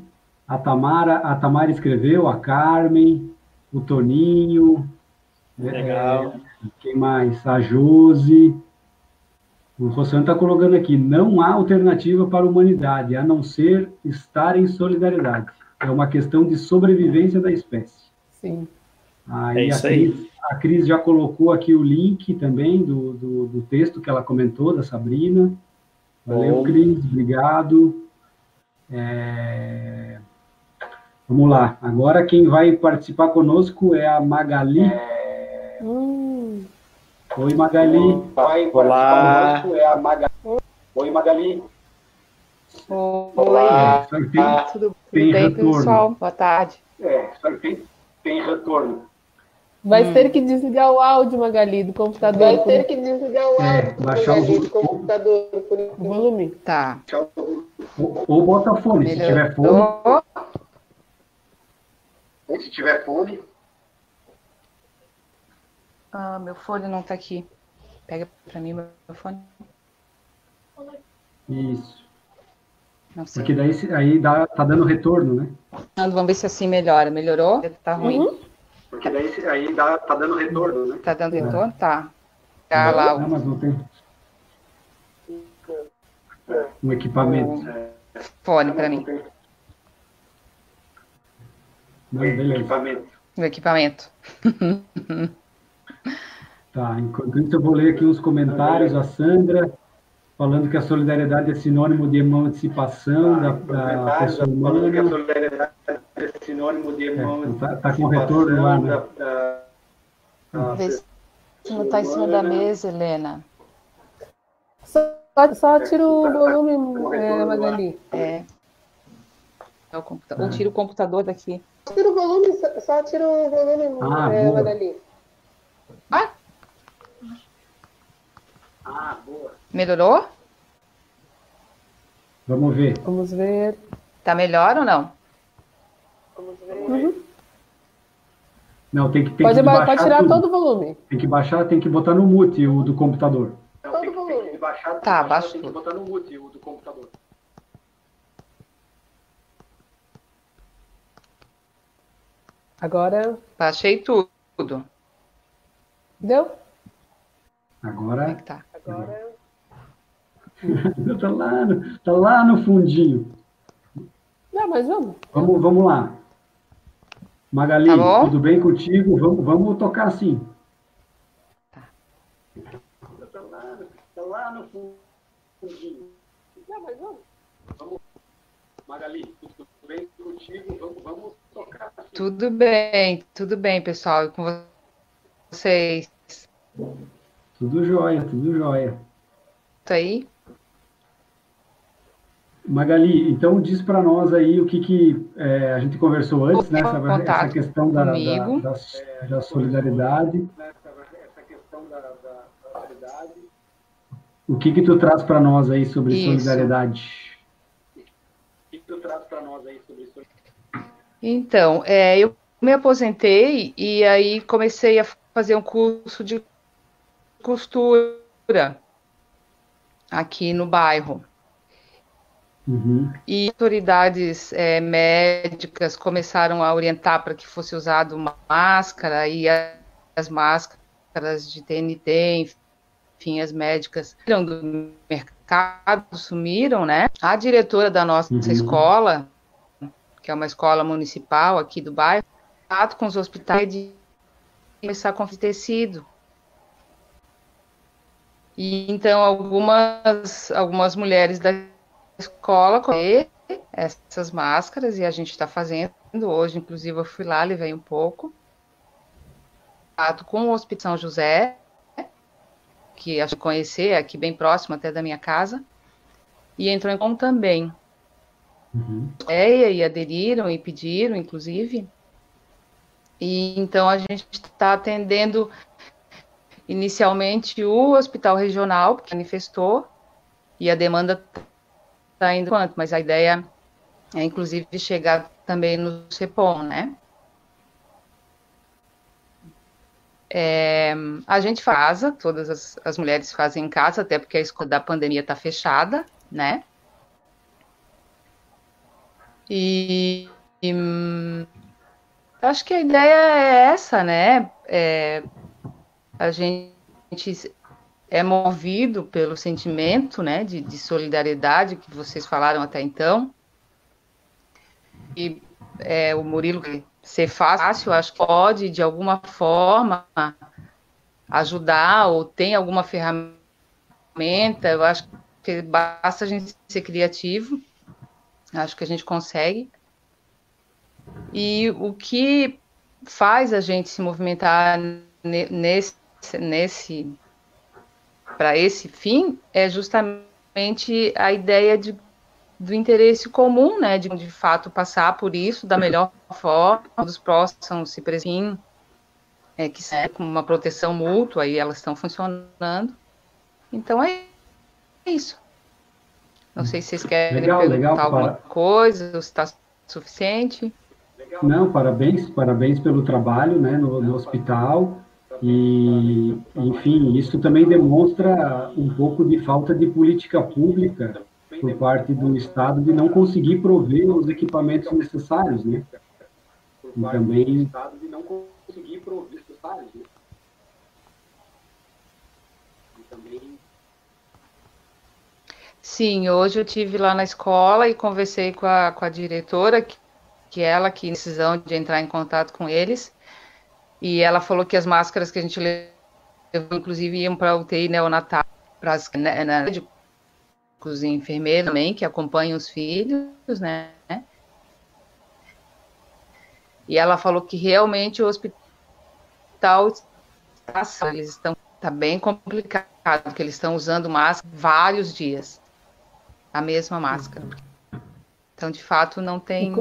A Tamara, a Tamara escreveu, a Carmen, o Toninho, Legal. É, quem mais? A Josi. O Rossano está colocando aqui: não há alternativa para a humanidade, a não ser estar em solidariedade. É uma questão de sobrevivência da espécie. Sim. Aí, é a, Cris, a Cris já colocou aqui o link também do, do, do texto que ela comentou, da Sabrina. Valeu, Bom. Cris, obrigado. É... Vamos lá. Agora quem vai participar conosco é a Magali. É... Hum. Oi, Magali. Vai Olá. É a Magali. Oi, Magali. Olá. Tem, tudo, tem bem, retorno. pessoal? Boa tarde. É, só tem, tem retorno. Vai hum. ter que desligar o áudio, Magali, do computador. Vai ter que desligar o é, áudio, é, baixar Magali, o do computador. Por o volume. Tá. Ou, ou bota fone, Melhor. se tiver fone. Se tiver fone. Ah, meu fone não tá aqui. Pega para mim meu fone. Isso. Não sei. Porque daí aí dá, tá dando retorno, né? Vamos ver se assim melhora. Melhorou? Tá ruim. Uhum. Porque daí aí dá, tá dando retorno, né? Tá dando retorno? É. Tá. Tá não, lá. Não, mas não tem. Um equipamento. O fone para mim. Não, beleza. Equipamento. O equipamento. Tá, enquanto isso eu vou ler aqui uns comentários. A Sandra falando que a solidariedade é sinônimo de emancipação tá, da, da pessoa humana. Que a solidariedade é sinônimo de emancipação. É, tá, tá com retorno lá, né? Da, da, Vê se não está em cima da mesa, Helena. Só, só tira o volume, é, Magali. É. é o computador. Ou tira o computador daqui. Tira o volume, só tira o volume, ah, é, Magali. Ah, ah, boa. Melhorou? Vamos ver. Vamos ver. Tá melhor ou não? Vamos ver. Uhum. Não, tem que, tem pode, que baixar pode tirar tudo. todo o volume. Tem que baixar, tem que botar no mute o do computador. Não, todo o volume. Tem que baixar, tá, baixa Tem que botar no mute o do computador. Agora. Baixei tudo. Deu? Agora. É tá. Agora. tá, lá no, tá lá no fundinho. Não, mas vamos. Vamos, vamos lá. Magali, tá tudo bem contigo? Vamos, vamos tocar assim. Tá. Tá lá, tá lá no fundinho. Não, mas vamos. vamos. Magali, tudo bem contigo? Vamos, vamos tocar assim. Tudo bem, tudo bem, pessoal. E com vocês? Tudo jóia, tudo jóia. Tá aí? Magali, então diz para nós aí o que, que é, a gente conversou antes, né? Essa, essa questão da, da, da, da, solidariedade. Essa questão da, solidariedade. O que que tu traz para nós aí sobre Isso. solidariedade? O que, que tu traz para nós aí sobre solidariedade? Então, é, eu me aposentei e aí comecei a fazer um curso de costura aqui no bairro. Uhum. E autoridades é, médicas começaram a orientar para que fosse usado uma máscara e as máscaras de TNT, enfim, as médicas do mercado sumiram, né? A diretora da nossa uhum. escola, que é uma escola municipal aqui do bairro, com os hospitais de começar com tecido e então algumas algumas mulheres da escola essas máscaras e a gente está fazendo hoje, inclusive eu fui lá, levei um pouco. Com o Hospital São José, que acho que conhecer, é aqui bem próximo até da minha casa, e entrou em contato também. Uhum. É, e aderiram e pediram, inclusive. E então a gente está atendendo inicialmente o hospital regional, que manifestou, e a demanda está indo quanto, mas a ideia é, inclusive, chegar também no CEPOM, né? É, a gente faz, todas as, as, mulheres fazem em casa, até porque a escola da pandemia está fechada, né? E, e, hum, acho que a ideia é essa, né? É, a gente é movido pelo sentimento né, de, de solidariedade que vocês falaram até então. E é, o Murilo ser fácil, acho que pode, de alguma forma, ajudar ou tem alguma ferramenta. Eu acho que basta a gente ser criativo. Acho que a gente consegue. E o que faz a gente se movimentar nesse nesse para esse fim é justamente a ideia de, do interesse comum, né, de de fato passar por isso da melhor forma, todos possam se preservar é, que é com uma proteção mútua e elas estão funcionando. Então é isso. Não sei se vocês querem legal, perguntar legal, alguma para... coisa, se está suficiente. Não, parabéns, parabéns pelo trabalho né, no, no hospital. E, enfim, isso também demonstra um pouco de falta de política pública por parte do Estado de não conseguir prover os equipamentos necessários, né? E também necessários, né? E também Sim, hoje eu tive lá na escola e conversei com a, com a diretora, que, que ela que decisão de entrar em contato com eles, e ela falou que as máscaras que a gente levou, inclusive, iam para UTI neonatal, para as né, médicos e enfermeiros também, que acompanham os filhos, né? E ela falou que realmente o hospital está, eles estão tá bem complicado, que eles estão usando máscara vários dias a mesma máscara. Então, de fato, não tem.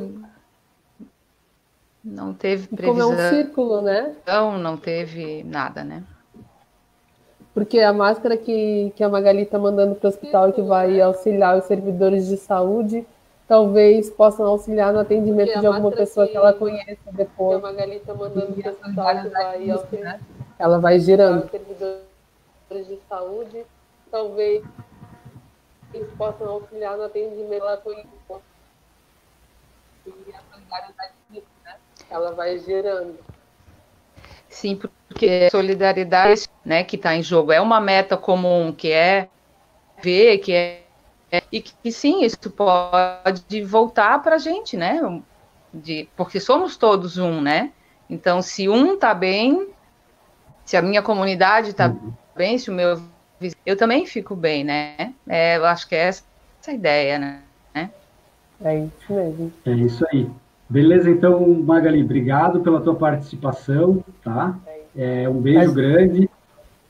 Não teve previsão. Como é um círculo, né? Não, não teve nada, né? Porque a máscara que, que a Magali está mandando para o hospital e que vai auxiliar os servidores de saúde, talvez possam auxiliar no atendimento de alguma pessoa que, que ela conheça depois. Que a Magali está mandando para o hospital que vai auxiliar. Ela vai girando. Servidores de saúde, talvez eles possam auxiliar no atendimento lá com ela vai gerando. Sim, porque solidariedade, né, que está em jogo, é uma meta comum, que é ver, que é, é e que sim, isso pode voltar para a gente, né, de, porque somos todos um, né, então se um está bem, se a minha comunidade está uhum. bem, se o meu eu também fico bem, né? É, eu acho que é essa a ideia, né? É isso mesmo. É isso aí. Beleza, então, Magali, obrigado pela tua participação, tá? É, um beijo é. grande.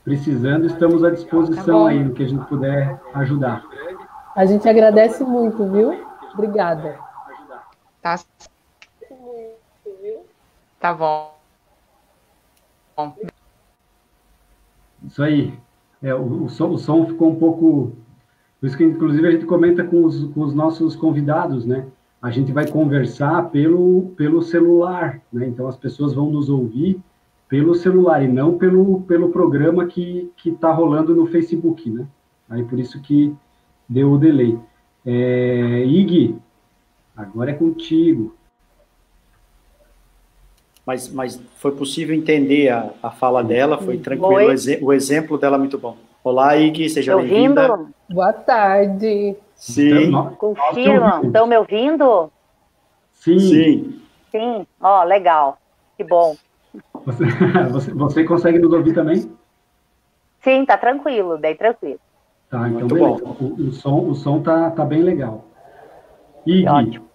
Precisando, estamos à disposição tá aí no que a gente puder ajudar. A gente agradece muito, viu? Obrigada. Tá. Tá bom. bom. Isso aí. É, o, o, som, o som ficou um pouco. Por isso que, inclusive, a gente comenta com os, com os nossos convidados, né? A gente vai conversar pelo, pelo celular, né? Então, as pessoas vão nos ouvir pelo celular e não pelo, pelo programa que está rolando no Facebook, né? Aí, por isso que deu o delay. É, Ig, agora é contigo mas, mas foi possível entender a, a fala dela, foi tranquilo, o, o, exemplo dela é muito bom. Olá, Ig, seja bem-vinda. Boa tarde. Sim. Confirma, estão me ouvindo? Sim. Sim. Sim, ó, oh, legal, que bom. Você, você, você, consegue nos ouvir também? Sim, tá tranquilo, bem tranquilo. Tá, então muito beleza. Bom. O, o, som, o som tá, tá bem legal. Ig, ótimo.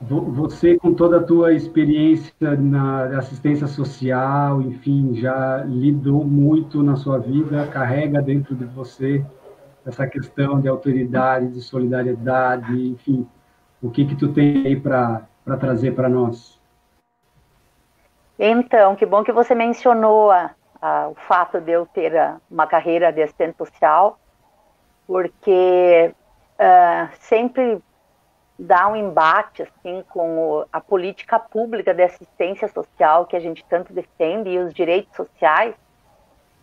Você, com toda a tua experiência na assistência social, enfim, já lidou muito na sua vida, carrega dentro de você essa questão de autoridade, de solidariedade, enfim, o que que tu tem aí para trazer para nós? Então, que bom que você mencionou a, a, o fato de eu ter a, uma carreira de assistente social, porque uh, sempre dá um embate assim com o, a política pública de assistência social que a gente tanto defende e os direitos sociais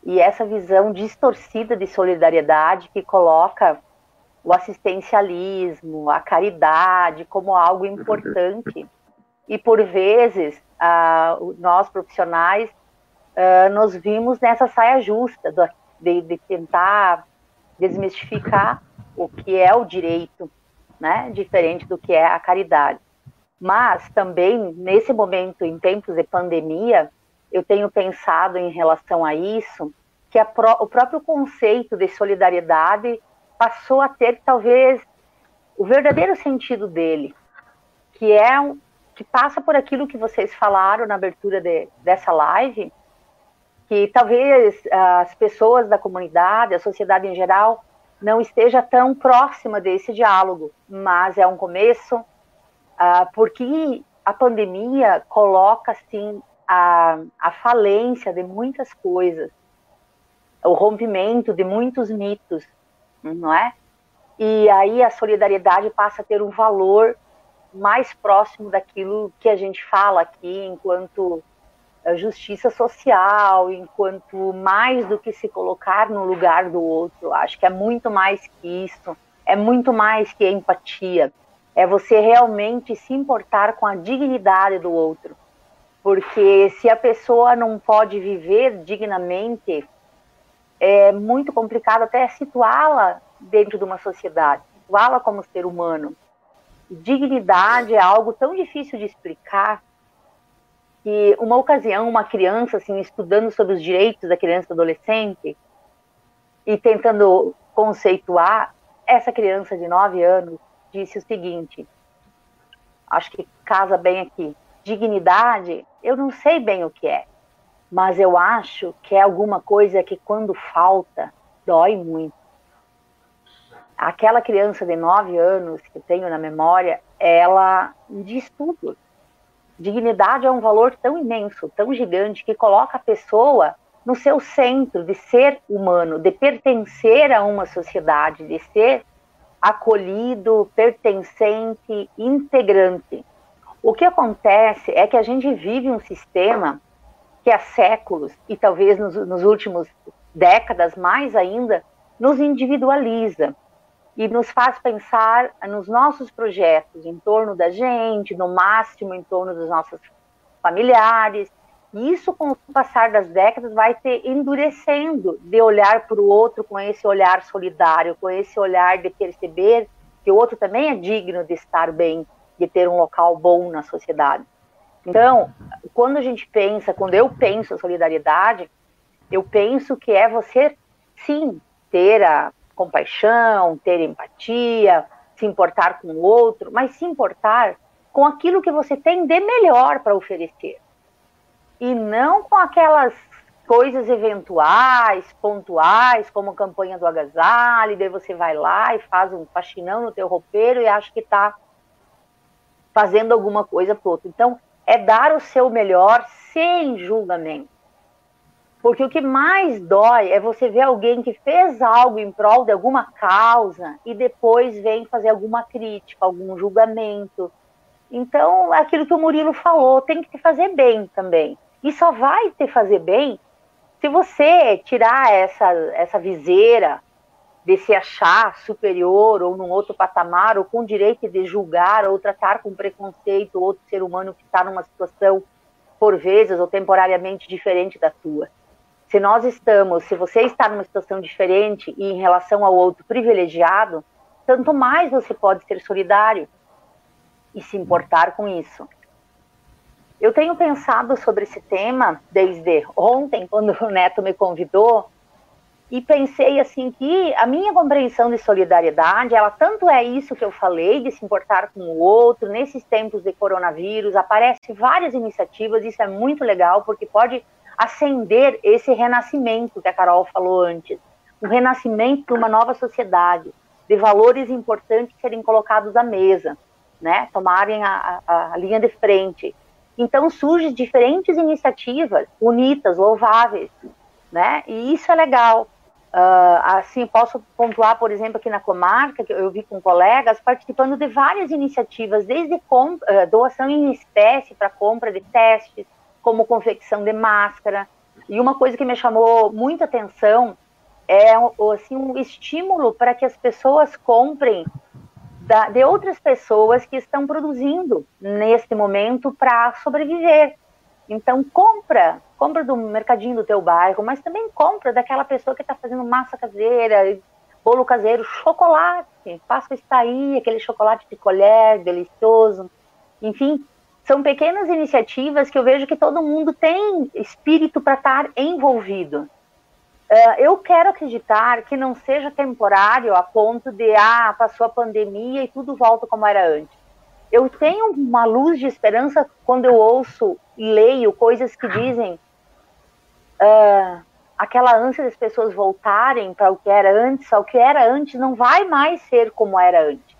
e essa visão distorcida de solidariedade que coloca o assistencialismo, a caridade como algo importante e por vezes nós profissionais nos vimos nessa saia justa de, de tentar desmistificar o que é o direito né? Diferente do que é a caridade. Mas também, nesse momento, em tempos de pandemia, eu tenho pensado em relação a isso, que pró o próprio conceito de solidariedade passou a ter, talvez, o verdadeiro sentido dele, que é um, que passa por aquilo que vocês falaram na abertura de, dessa live, que talvez as pessoas da comunidade, a sociedade em geral, não esteja tão próxima desse diálogo, mas é um começo, uh, porque a pandemia coloca assim a, a falência de muitas coisas, o rompimento de muitos mitos, não é? E aí a solidariedade passa a ter um valor mais próximo daquilo que a gente fala aqui enquanto eh, justiça social, enquanto mais do que se colocar no lugar do outro. Acho que é muito mais que isso, é muito mais que empatia. É você realmente se importar com a dignidade do outro. Porque se a pessoa não pode viver dignamente, é muito complicado até situá-la dentro de uma sociedade, situá-la como ser humano. Dignidade é algo tão difícil de explicar que uma ocasião uma criança assim estudando sobre os direitos da criança e adolescente e tentando conceituar essa criança de 9 anos disse o seguinte acho que casa bem aqui dignidade eu não sei bem o que é mas eu acho que é alguma coisa que quando falta dói muito aquela criança de 9 anos que eu tenho na memória, ela diz tudo. Dignidade é um valor tão imenso, tão gigante, que coloca a pessoa no seu centro de ser humano, de pertencer a uma sociedade, de ser acolhido, pertencente, integrante. O que acontece é que a gente vive um sistema que há séculos, e talvez nos, nos últimos décadas mais ainda, nos individualiza e nos faz pensar nos nossos projetos em torno da gente, no máximo em torno dos nossos familiares. E isso, com o passar das décadas, vai ter endurecendo de olhar para o outro com esse olhar solidário, com esse olhar de perceber que o outro também é digno de estar bem, de ter um local bom na sociedade. Então, quando a gente pensa, quando eu penso a solidariedade, eu penso que é você, sim, ter a compaixão, ter empatia, se importar com o outro, mas se importar com aquilo que você tem de melhor para oferecer. E não com aquelas coisas eventuais, pontuais, como campanha do agasalho, e daí você vai lá e faz um faxinão no teu roupeiro e acha que está fazendo alguma coisa para outro. Então, é dar o seu melhor sem julgamento. Porque o que mais dói é você ver alguém que fez algo em prol de alguma causa e depois vem fazer alguma crítica, algum julgamento. Então, aquilo que o Murilo falou, tem que te fazer bem também. E só vai te fazer bem se você tirar essa, essa viseira de se achar superior ou num outro patamar, ou com direito de julgar ou tratar com preconceito outro ser humano que está numa situação, por vezes ou temporariamente diferente da tua. Se nós estamos, se você está numa situação diferente e em relação ao outro privilegiado, tanto mais você pode ser solidário e se importar com isso. Eu tenho pensado sobre esse tema desde ontem, quando o Neto me convidou, e pensei assim que a minha compreensão de solidariedade, ela tanto é isso que eu falei, de se importar com o outro, nesses tempos de coronavírus, aparecem várias iniciativas, isso é muito legal, porque pode acender esse renascimento que a Carol falou antes, um renascimento para uma nova sociedade, de valores importantes serem colocados à mesa, né, tomarem a, a, a linha de frente. Então surgem diferentes iniciativas bonitas, louváveis, né, e isso é legal. Uh, assim, posso pontuar, por exemplo, aqui na comarca, que eu vi com colegas participando de várias iniciativas, desde uh, doação em espécie para compra de testes, como confecção de máscara. E uma coisa que me chamou muita atenção é assim, um estímulo para que as pessoas comprem da, de outras pessoas que estão produzindo neste momento para sobreviver. Então compra, compra do mercadinho do teu bairro, mas também compra daquela pessoa que está fazendo massa caseira, bolo caseiro, chocolate. Páscoa está aí, aquele chocolate colher delicioso. Enfim, são pequenas iniciativas que eu vejo que todo mundo tem espírito para estar envolvido. Uh, eu quero acreditar que não seja temporário a ponto de, ah, passou a pandemia e tudo volta como era antes. Eu tenho uma luz de esperança quando eu ouço e leio coisas que dizem uh, aquela ânsia das pessoas voltarem para o que era antes, ao que era antes não vai mais ser como era antes.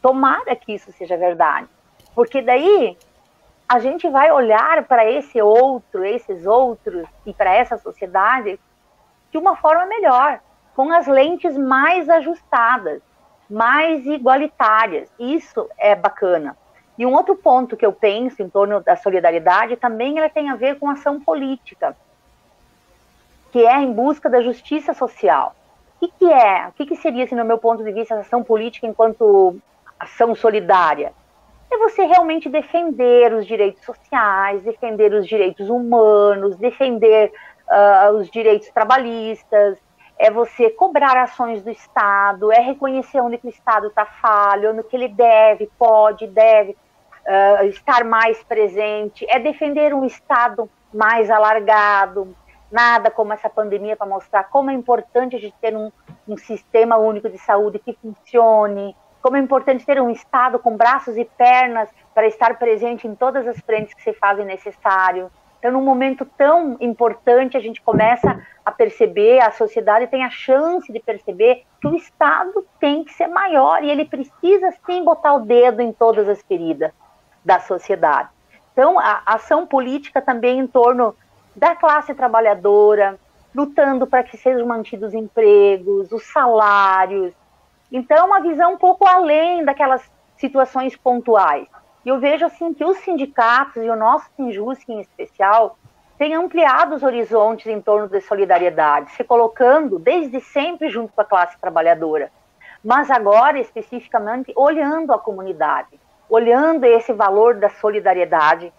Tomara que isso seja verdade porque daí a gente vai olhar para esse outro, esses outros e para essa sociedade de uma forma melhor, com as lentes mais ajustadas, mais igualitárias. Isso é bacana. E um outro ponto que eu penso em torno da solidariedade também ela tem a ver com ação política, que é em busca da justiça social. O que, que é? O que, que seria, assim, no meu ponto de vista, ação política enquanto ação solidária? É você realmente defender os direitos sociais, defender os direitos humanos, defender uh, os direitos trabalhistas, é você cobrar ações do Estado, é reconhecer onde o Estado está falho, onde que ele deve, pode, deve uh, estar mais presente, é defender um Estado mais alargado, nada como essa pandemia para mostrar como é importante a gente ter um, um sistema único de saúde que funcione, como é importante ter um Estado com braços e pernas para estar presente em todas as frentes que se fazem necessário. Então, num momento tão importante, a gente começa a perceber, a sociedade tem a chance de perceber que o Estado tem que ser maior e ele precisa sim botar o dedo em todas as feridas da sociedade. Então, a ação política também em torno da classe trabalhadora, lutando para que sejam mantidos empregos, os salários. Então, uma visão um pouco além daquelas situações pontuais. E eu vejo assim que os sindicatos e o nosso Sinjusc em especial têm ampliado os horizontes em torno da solidariedade, se colocando desde sempre junto com a classe trabalhadora, mas agora especificamente olhando a comunidade, olhando esse valor da solidariedade,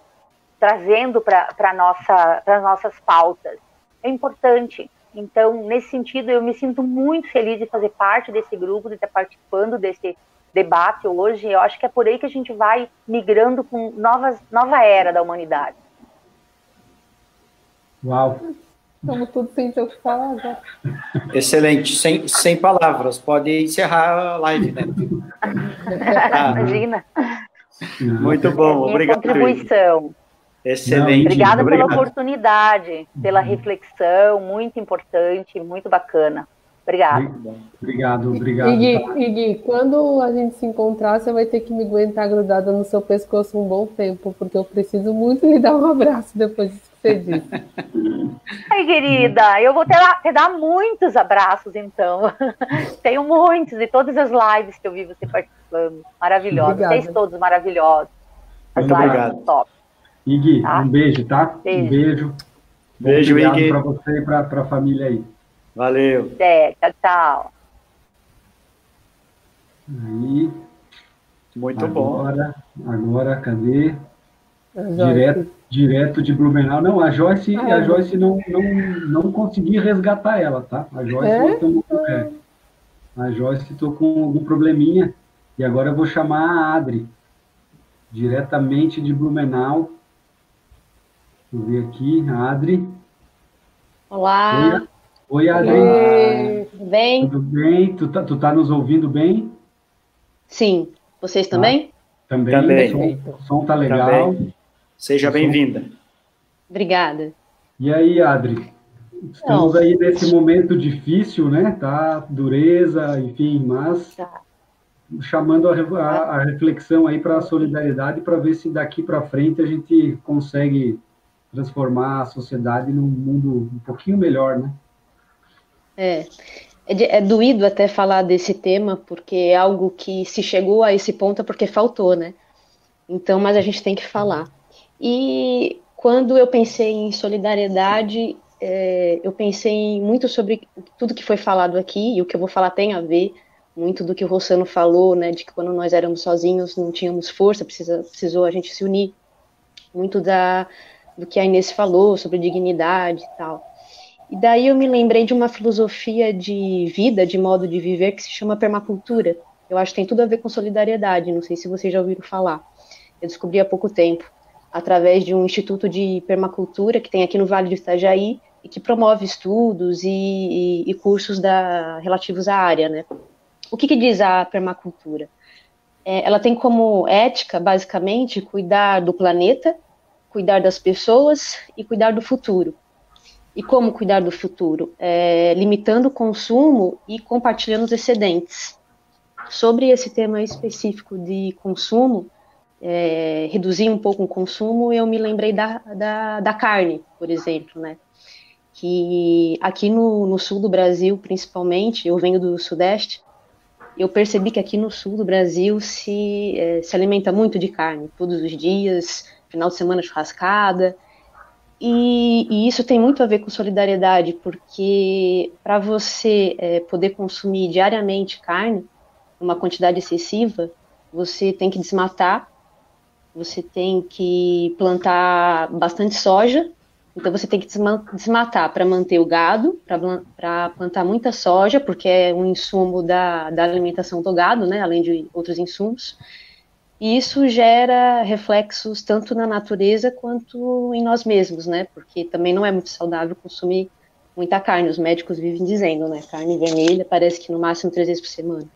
trazendo para nossa, as nossas pautas. É importante. Então, nesse sentido, eu me sinto muito feliz de fazer parte desse grupo, de estar participando desse debate hoje. Eu acho que é por aí que a gente vai migrando com novas, nova era da humanidade. Uau! Estamos todos sem ter o que falar agora. Excelente, sem, sem palavras. Pode encerrar a live, né? Ah, Imagina. Muito bom, obrigado. Contribuição. Excelente. Obrigada obrigado. pela oportunidade, pela reflexão, muito importante, muito bacana. Obrigada. Obrigado, obrigado. Igui, tá? Igui, quando a gente se encontrar, você vai ter que me aguentar grudada no seu pescoço um bom tempo, porque eu preciso muito lhe dar um abraço depois disso que você disse. Ai, querida, eu vou te dar, te dar muitos abraços, então. Tenho muitos, de todas as lives que eu vi você participando. Maravilhosos. Obrigada. Vocês todos maravilhosos. As Muito lives obrigado. são top. Iggy, Tá. um beijo, tá? Beijo. Um beijo. Beijo, Obrigado Iggy. para você e para a família aí. Valeu. É, tchau, tchau. Aí, Muito bom. agora, agora, cadê? Direto, direto de Blumenau. Não, a Joyce, Ah, a Joyce não, não, não consegui resgatar ela, tá? A Joyce, É? tô- é. a Joyce tô com algum probleminha e agora eu vou chamar a Adri, diretamente de Blumenau. Deixa eu ver aqui, a Adri. Olá, Oi, Adri. Oi. tudo bem? Tudo bem? Tu tá, tu tá nos ouvindo bem? Sim, vocês também? Também. Também. O som, o som tá legal. Seja bem-vinda. Obrigada. E aí, Adri? Estamos Não. aí nesse momento difícil, né? Tá dureza, enfim, mas Tá. chamando a, a- a reflexão aí para a solidariedade para ver se daqui para frente a gente consegue transformar a sociedade num mundo um pouquinho melhor, né? É, é, é doído até falar desse tema, porque é algo que se chegou a esse ponto é porque faltou, né? Então, mas a gente tem que falar. E quando eu pensei em solidariedade, é, eu pensei muito sobre tudo que foi falado aqui, e o que eu vou falar tem a ver muito do que o Rossano falou, né? De que quando nós éramos sozinhos não tínhamos força, precisa, precisou a gente se unir. Muito da, do que a Inês falou sobre dignidade e tal. E daí eu me lembrei de uma filosofia de vida, de modo de viver, que se chama permacultura. Eu acho que tem tudo a ver com solidariedade, não sei se vocês já ouviram falar. Eu descobri há pouco tempo, através de um instituto de permacultura que tem aqui no Vale do Itajaí e que promove estudos e, e- e cursos da- relativos à área, né? O que, que diz a permacultura? É, ela tem como ética, basicamente, cuidar do planeta, cuidar das pessoas e cuidar do futuro. E como cuidar do futuro? É, limitando o consumo e compartilhando os excedentes. Sobre esse tema específico de consumo, é, reduzir um pouco o consumo, eu me lembrei da, da, da carne, por exemplo, né? Que aqui no, no sul do Brasil, principalmente, eu venho do Sudeste, eu percebi que aqui no sul do Brasil se, é, se alimenta muito de carne, todos os dias, final de semana churrascada, e, e, isso tem muito a ver com solidariedade, porque para você é, poder consumir diariamente carne, uma quantidade excessiva, você tem que desmatar, você tem que plantar bastante soja, então você tem que desmatar para manter o gado, para plantar muita soja, porque é um insumo da, da alimentação do gado, né, além de outros insumos. E isso gera reflexos tanto na natureza quanto em nós mesmos, né? Porque também não é muito saudável consumir muita carne. Os médicos vivem dizendo, né? Carne vermelha parece que no máximo três vezes por semana.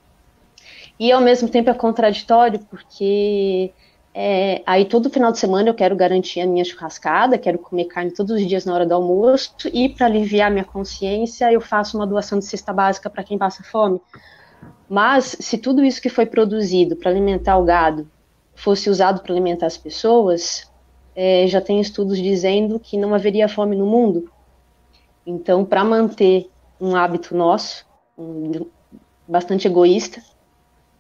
E ao mesmo tempo é contraditório, porque é, aí todo final de semana eu quero garantir a minha churrascada, quero comer carne todos os dias na hora do almoço, e para aliviar minha consciência eu faço uma doação de cesta básica para quem passa fome. Mas se tudo isso que foi produzido para alimentar o gado fosse usado para alimentar as pessoas, é, já tem estudos dizendo que não haveria fome no mundo. Então, para manter um hábito nosso, um, bastante egoísta,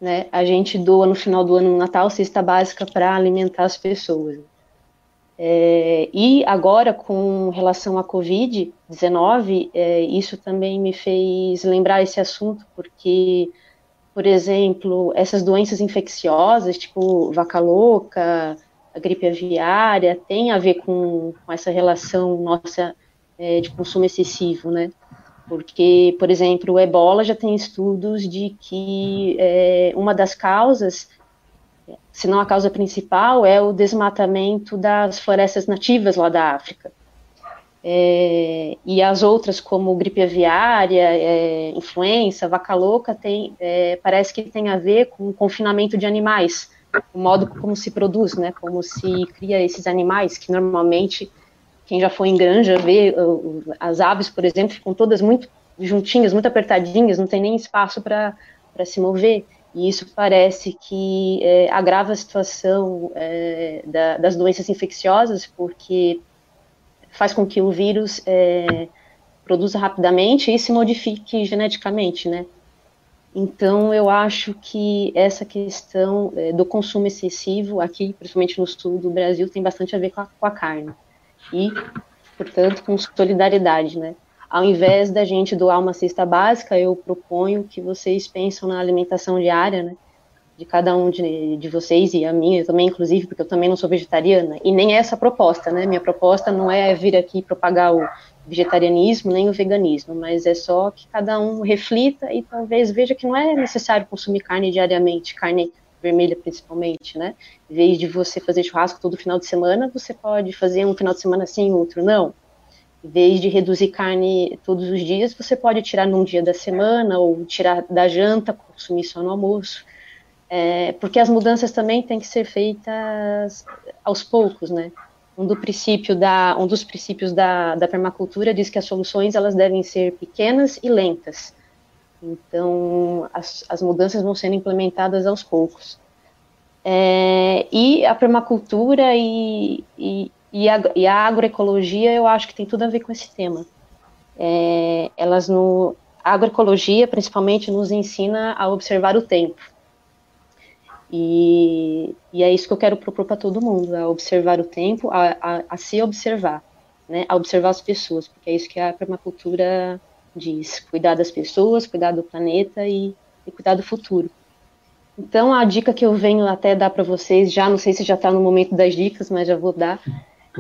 né, a gente doa no final do ano no Natal cesta básica para alimentar as pessoas. É, e agora, com relação à Covid-19, é, isso também me fez lembrar esse assunto, porque por exemplo, essas doenças infecciosas, tipo vaca louca, a gripe aviária, tem a ver com, com essa relação nossa é, de consumo excessivo, né? Porque, por exemplo, o ebola já tem estudos de que é, uma das causas, se não a causa principal, é o desmatamento das florestas nativas lá da África. É, e as outras, como gripe aviária, é, influenza, vaca louca, tem, é, parece que tem a ver com o confinamento de animais, o modo como se produz, né, como se cria esses animais, que normalmente, quem já foi em granja vê, as aves, por exemplo, ficam todas muito juntinhas, muito apertadinhas, não tem nem espaço para se mover, e isso parece que é, agrava a situação é, da, das doenças infecciosas, porque faz com que o vírus é, produza rapidamente e se modifique geneticamente, né? Então, eu acho que essa questão é, do consumo excessivo aqui, principalmente no sul do Brasil, tem bastante a ver com a, com a carne. E, portanto, com solidariedade, né? Ao invés da gente doar uma cesta básica, eu proponho que vocês pensem na alimentação diária, né? De cada um de, de vocês e a minha também, inclusive, porque eu também não sou vegetariana, e nem é essa a proposta, né? Minha proposta não é vir aqui propagar o vegetarianismo nem o veganismo, mas é só que cada um reflita e talvez veja que não é necessário consumir carne diariamente, carne vermelha principalmente, né? Em vez de você fazer churrasco todo final de semana, você pode fazer um final de semana sim, outro não. Em vez de reduzir carne todos os dias, você pode tirar num dia da semana ou tirar da janta, consumir só no almoço é, porque as mudanças também têm que ser feitas aos poucos, né? Um, do princípio da, um dos princípios da, da permacultura diz que as soluções elas devem ser pequenas e lentas. Então, as, as mudanças vão sendo implementadas aos poucos. É, e a permacultura e, e, e, a, e, a, agroecologia, eu acho que tem tudo a ver com esse tema. É, elas no, a agroecologia, principalmente, nos ensina a observar o tempo. E, e é isso que eu quero propor para todo mundo, a observar o tempo, a, a, a, se observar, né, a observar as pessoas, porque é isso que a permacultura diz, cuidar das pessoas, cuidar do planeta e, e cuidar do futuro. Então, a dica que eu venho até dar para vocês, já não sei se já está no momento das dicas, mas já vou dar,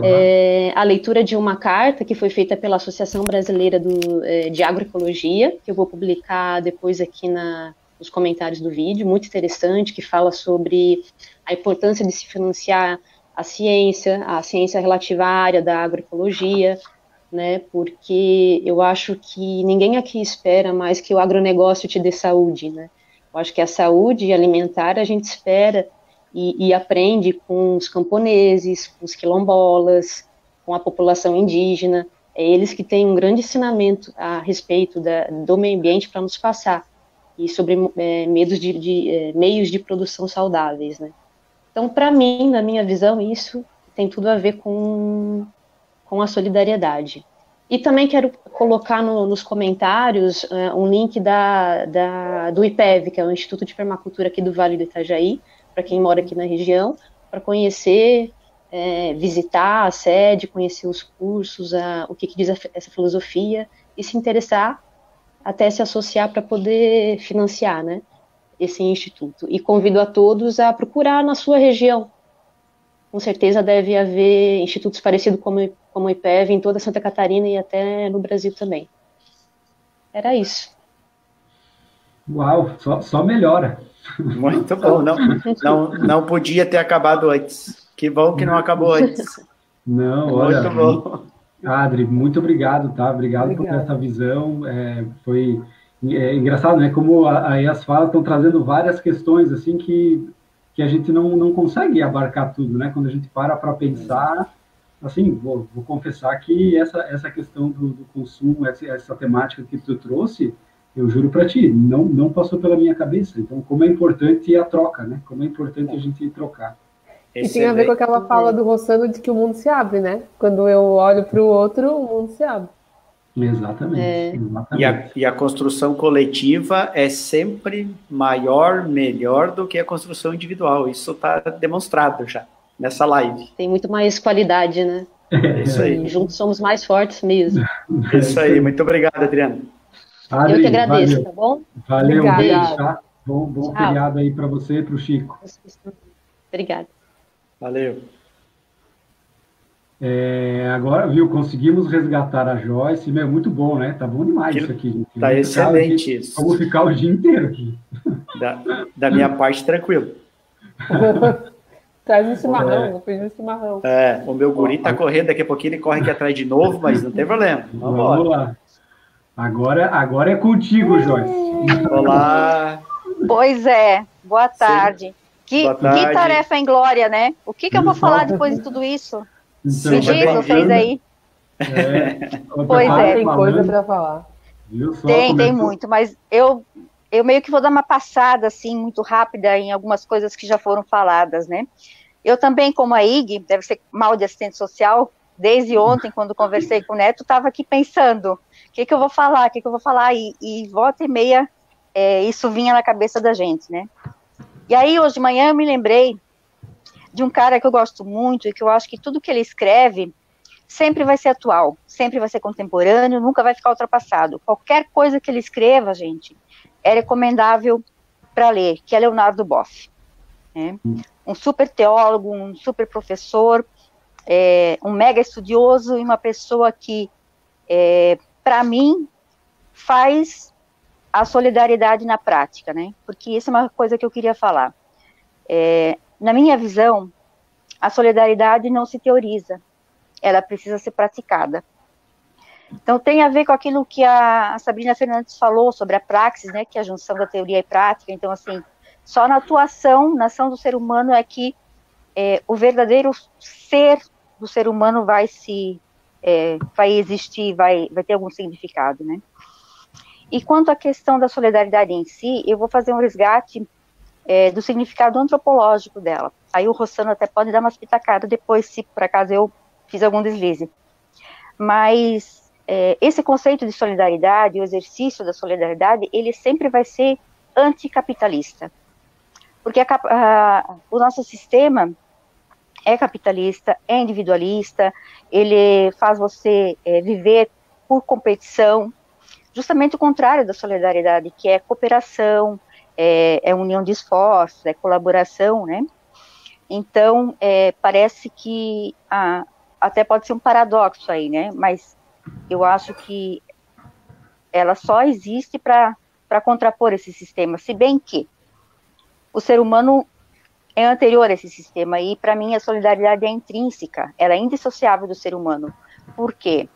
é a leitura de uma carta que foi feita pela Associação Brasileira do, é, de Agroecologia, que eu vou publicar depois aqui na, nos comentários do vídeo, muito interessante, que fala sobre a importância de se financiar a ciência, a ciência relativa à área da agroecologia, né, porque eu acho que ninguém aqui espera mais que o agronegócio te dê saúde, né, eu acho que a saúde alimentar a gente espera e, e aprende com os camponeses, com os quilombolas, com a população indígena, é eles que têm um grande ensinamento a respeito da, do meio ambiente para nos passar, e sobre é, medos de, de é, meios de produção saudáveis, né? Então, para mim, na minha visão, isso tem tudo a ver com, com a solidariedade. E também quero colocar no, nos comentários uh, um link da, da, do IPEV, que é o Instituto de Permacultura aqui do Vale do Itajaí, para quem mora aqui na região, para conhecer, é, visitar a sede, conhecer os cursos, a, o que, que diz a, essa filosofia e se interessar até se associar para poder financiar, né, esse instituto. E convido a todos a procurar na sua região. Com certeza deve haver institutos parecidos como, como o IPEV em toda Santa Catarina e até no Brasil também. Era isso. Uau, só, só melhora. Muito bom. Não, não, não podia ter acabado antes. Que bom que não acabou antes. Não, olha. Muito bom. Adri, muito obrigado, tá? Obrigado, por essa visão. É, foi é, engraçado, né? Como aí as falas estão trazendo várias questões assim que, que a gente não, não consegue abarcar tudo, né? Quando a gente para para pensar, assim, vou, vou, confessar que essa, essa questão do, do consumo, essa, essa temática que tu trouxe, eu juro para ti, não, não passou pela minha cabeça. Então, como é importante a troca, né? Como é importante a gente trocar. E tem a ver com aquela fala do Rossano de que o mundo se abre, né? Quando eu olho para o outro, o mundo se abre. Exatamente. É. exatamente. E, a, e a construção coletiva é sempre maior, melhor do que a construção individual. Isso está demonstrado já nessa live. Tem muito mais qualidade, né? É isso aí. Juntos somos mais fortes mesmo. É isso aí. Muito obrigado, Adriano. Adri, eu que agradeço, valeu. tá bom? Valeu, Obrigada. um beijo, tá? Bom, bom feriado aí para você e para o Chico. Obrigada. Valeu. É, agora, viu, conseguimos resgatar a Joyce, meu, muito bom, né? Tá bom demais isso aqui. Gente. Tá vamos excelente ficar, isso. Vamos ficar o dia inteiro aqui. Da, da minha parte, tranquilo. Traz um chimarrão, é. pedir um chimarrão. É, o meu guri tá correndo, daqui a pouquinho ele corre aqui atrás de novo, mas não tem problema. Vamos, Vamos lá. Agora, agora é contigo, Joyce. Olá. Pois é, boa tarde. Que, que tarefa em glória, né? O que, que eu vou falar depois de tudo isso? Então, Me diz, vocês aí. É, pois é. Tem coisa para falar. Tem, tem muito, mas eu, eu meio que vou dar uma passada, assim, muito rápida em algumas coisas que já foram faladas, né? Eu também, como a IG, deve ser mal de assistente social, desde ontem, quando conversei com o Neto, estava aqui pensando, o que, que eu vou falar, o que, que eu vou falar, e, e volta e meia, é, isso vinha na cabeça da gente, né? E aí, hoje de manhã, eu me lembrei de um cara que eu gosto muito e que eu acho que tudo que ele escreve sempre vai ser atual, sempre vai ser contemporâneo, nunca vai ficar ultrapassado. Qualquer coisa que ele escreva, gente, é recomendável para ler, que é Leonardo Boff. Né? Um super teólogo, um super professor, é, um mega estudioso e uma pessoa que, é, para mim, faz a solidariedade na prática, né? Porque isso é uma coisa que eu queria falar. É, na minha visão, a solidariedade não se teoriza, ela precisa ser praticada. Então tem a ver com aquilo que a, Sabrina Fernandes falou sobre a praxis, né? Que é a junção da teoria e prática. Então assim, só na atuação, na ação do ser humano é que é, o verdadeiro ser do ser humano vai se é, vai existir, vai, vai ter algum significado, né? E quanto à questão da solidariedade em si, eu vou fazer um resgate é, do significado antropológico dela. Aí o Rossano até pode dar umas pitacadas depois, se por acaso eu fiz algum deslize. Mas é, esse conceito de solidariedade, o exercício da solidariedade, ele sempre vai ser anticapitalista. Porque a, a, o nosso sistema é capitalista, é individualista, ele faz você é, viver por competição, justamente o contrário da solidariedade, que é cooperação, é, é união de esforços, é colaboração, né? Então, é, parece que até pode ser um paradoxo aí, né? Mas eu acho que ela só existe para contrapor esse sistema, se bem que o ser humano é anterior a esse sistema e para mim a solidariedade é intrínseca, ela é indissociável do ser humano. Por quê?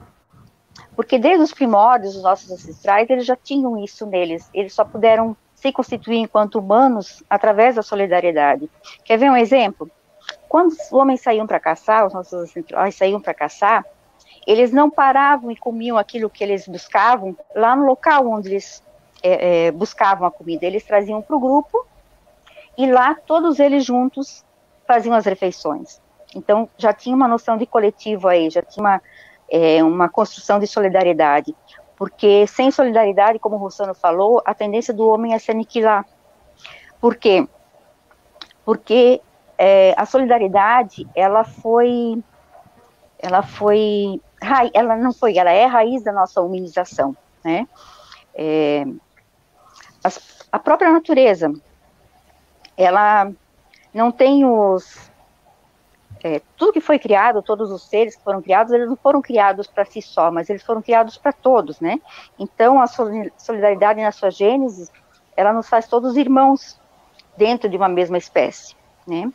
Desde os primórdios dos nossos ancestrais eles já tinham isso neles, eles só puderam se constituir enquanto humanos através da solidariedade. Quer ver um exemplo? Quando os homens saíam para caçar, os nossos ancestrais saíam para caçar, eles não paravam e comiam aquilo que eles buscavam lá no local onde eles é, é, buscavam a comida. Eles traziam para o grupo e lá todos eles juntos faziam as refeições. Então, já tinha uma noção de coletivo aí, já tinha uma, é, uma construção de solidariedade. Porque sem solidariedade, como o Rossano falou, a tendência do homem é se aniquilar. Por quê? Porque é, a solidariedade, ela foi, ela foi, ela não foi, ela é a raiz da nossa humanização, né? É, a própria natureza, ela não tem os, é, tudo que foi criado, todos os seres que foram criados, eles não foram criados para si só, mas eles foram criados para todos, né? Então, a solidariedade na sua gênese, ela nos faz todos irmãos dentro de uma mesma espécie, né?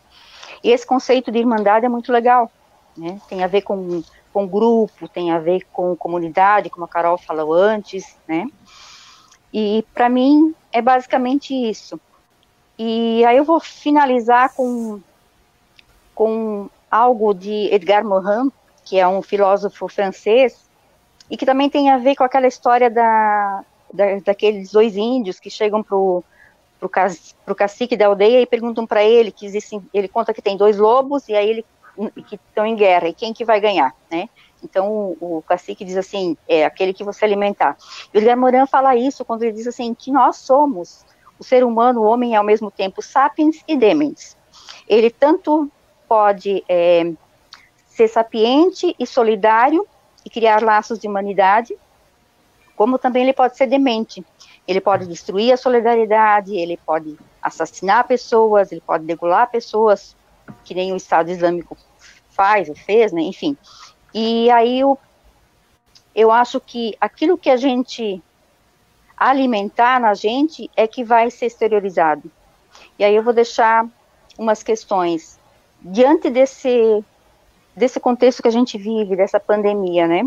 E esse conceito de irmandade é muito legal, né? Tem a ver com, com grupo, tem a ver com comunidade, como a Carol falou antes, né? E para mim é basicamente isso. E aí eu vou finalizar com com algo de Edgar Morin, que é um filósofo francês, e que também tem a ver com aquela história da, da daqueles dois índios que chegam pro pro, pro cacique da aldeia e perguntam para ele que existem, ele conta que tem dois lobos e aí ele que estão em guerra e quem que vai ganhar, né? Então o, o cacique diz assim, é aquele que você alimentar. E o Edgar Morin fala isso quando ele diz assim que nós somos o ser humano, o homem é ao mesmo tempo sapiens e demens. Ele tanto pode é, ser sapiente e solidário e criar laços de humanidade, como também ele pode ser demente. Ele pode destruir a solidariedade, ele pode assassinar pessoas, ele pode degolar pessoas, que nem o Estado Islâmico faz ou fez, né? Enfim. E aí eu, eu acho que aquilo que a gente alimentar na gente é que vai ser exteriorizado. E aí eu vou deixar umas questões diante desse desse contexto que a gente vive, dessa pandemia, né?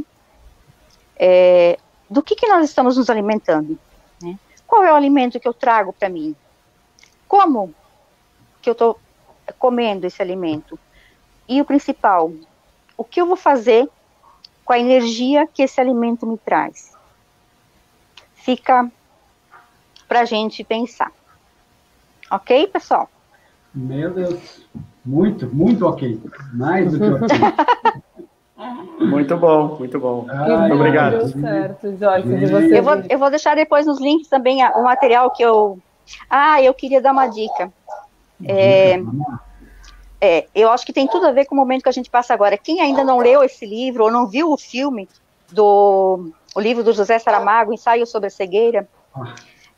É, do que, que nós estamos nos alimentando? Né? Qual é o alimento que eu trago para mim? Como que eu estou comendo esse alimento? E o principal, o que eu vou fazer com a energia que esse alimento me traz? Fica para a gente pensar. Ok, pessoal? Meu Deus, muito, muito ok. Mais do que ok. Muito bom, muito bom. muito obrigado. Deu certo, Joyce. Eu vou, eu vou deixar depois nos links também o material que eu. Ah, eu queria dar uma dica. É, é, eu acho que tem tudo a ver com o momento que a gente passa agora. Quem ainda não leu esse livro ou não viu o filme do o livro do José Saramago, Ensaio sobre a Cegueira,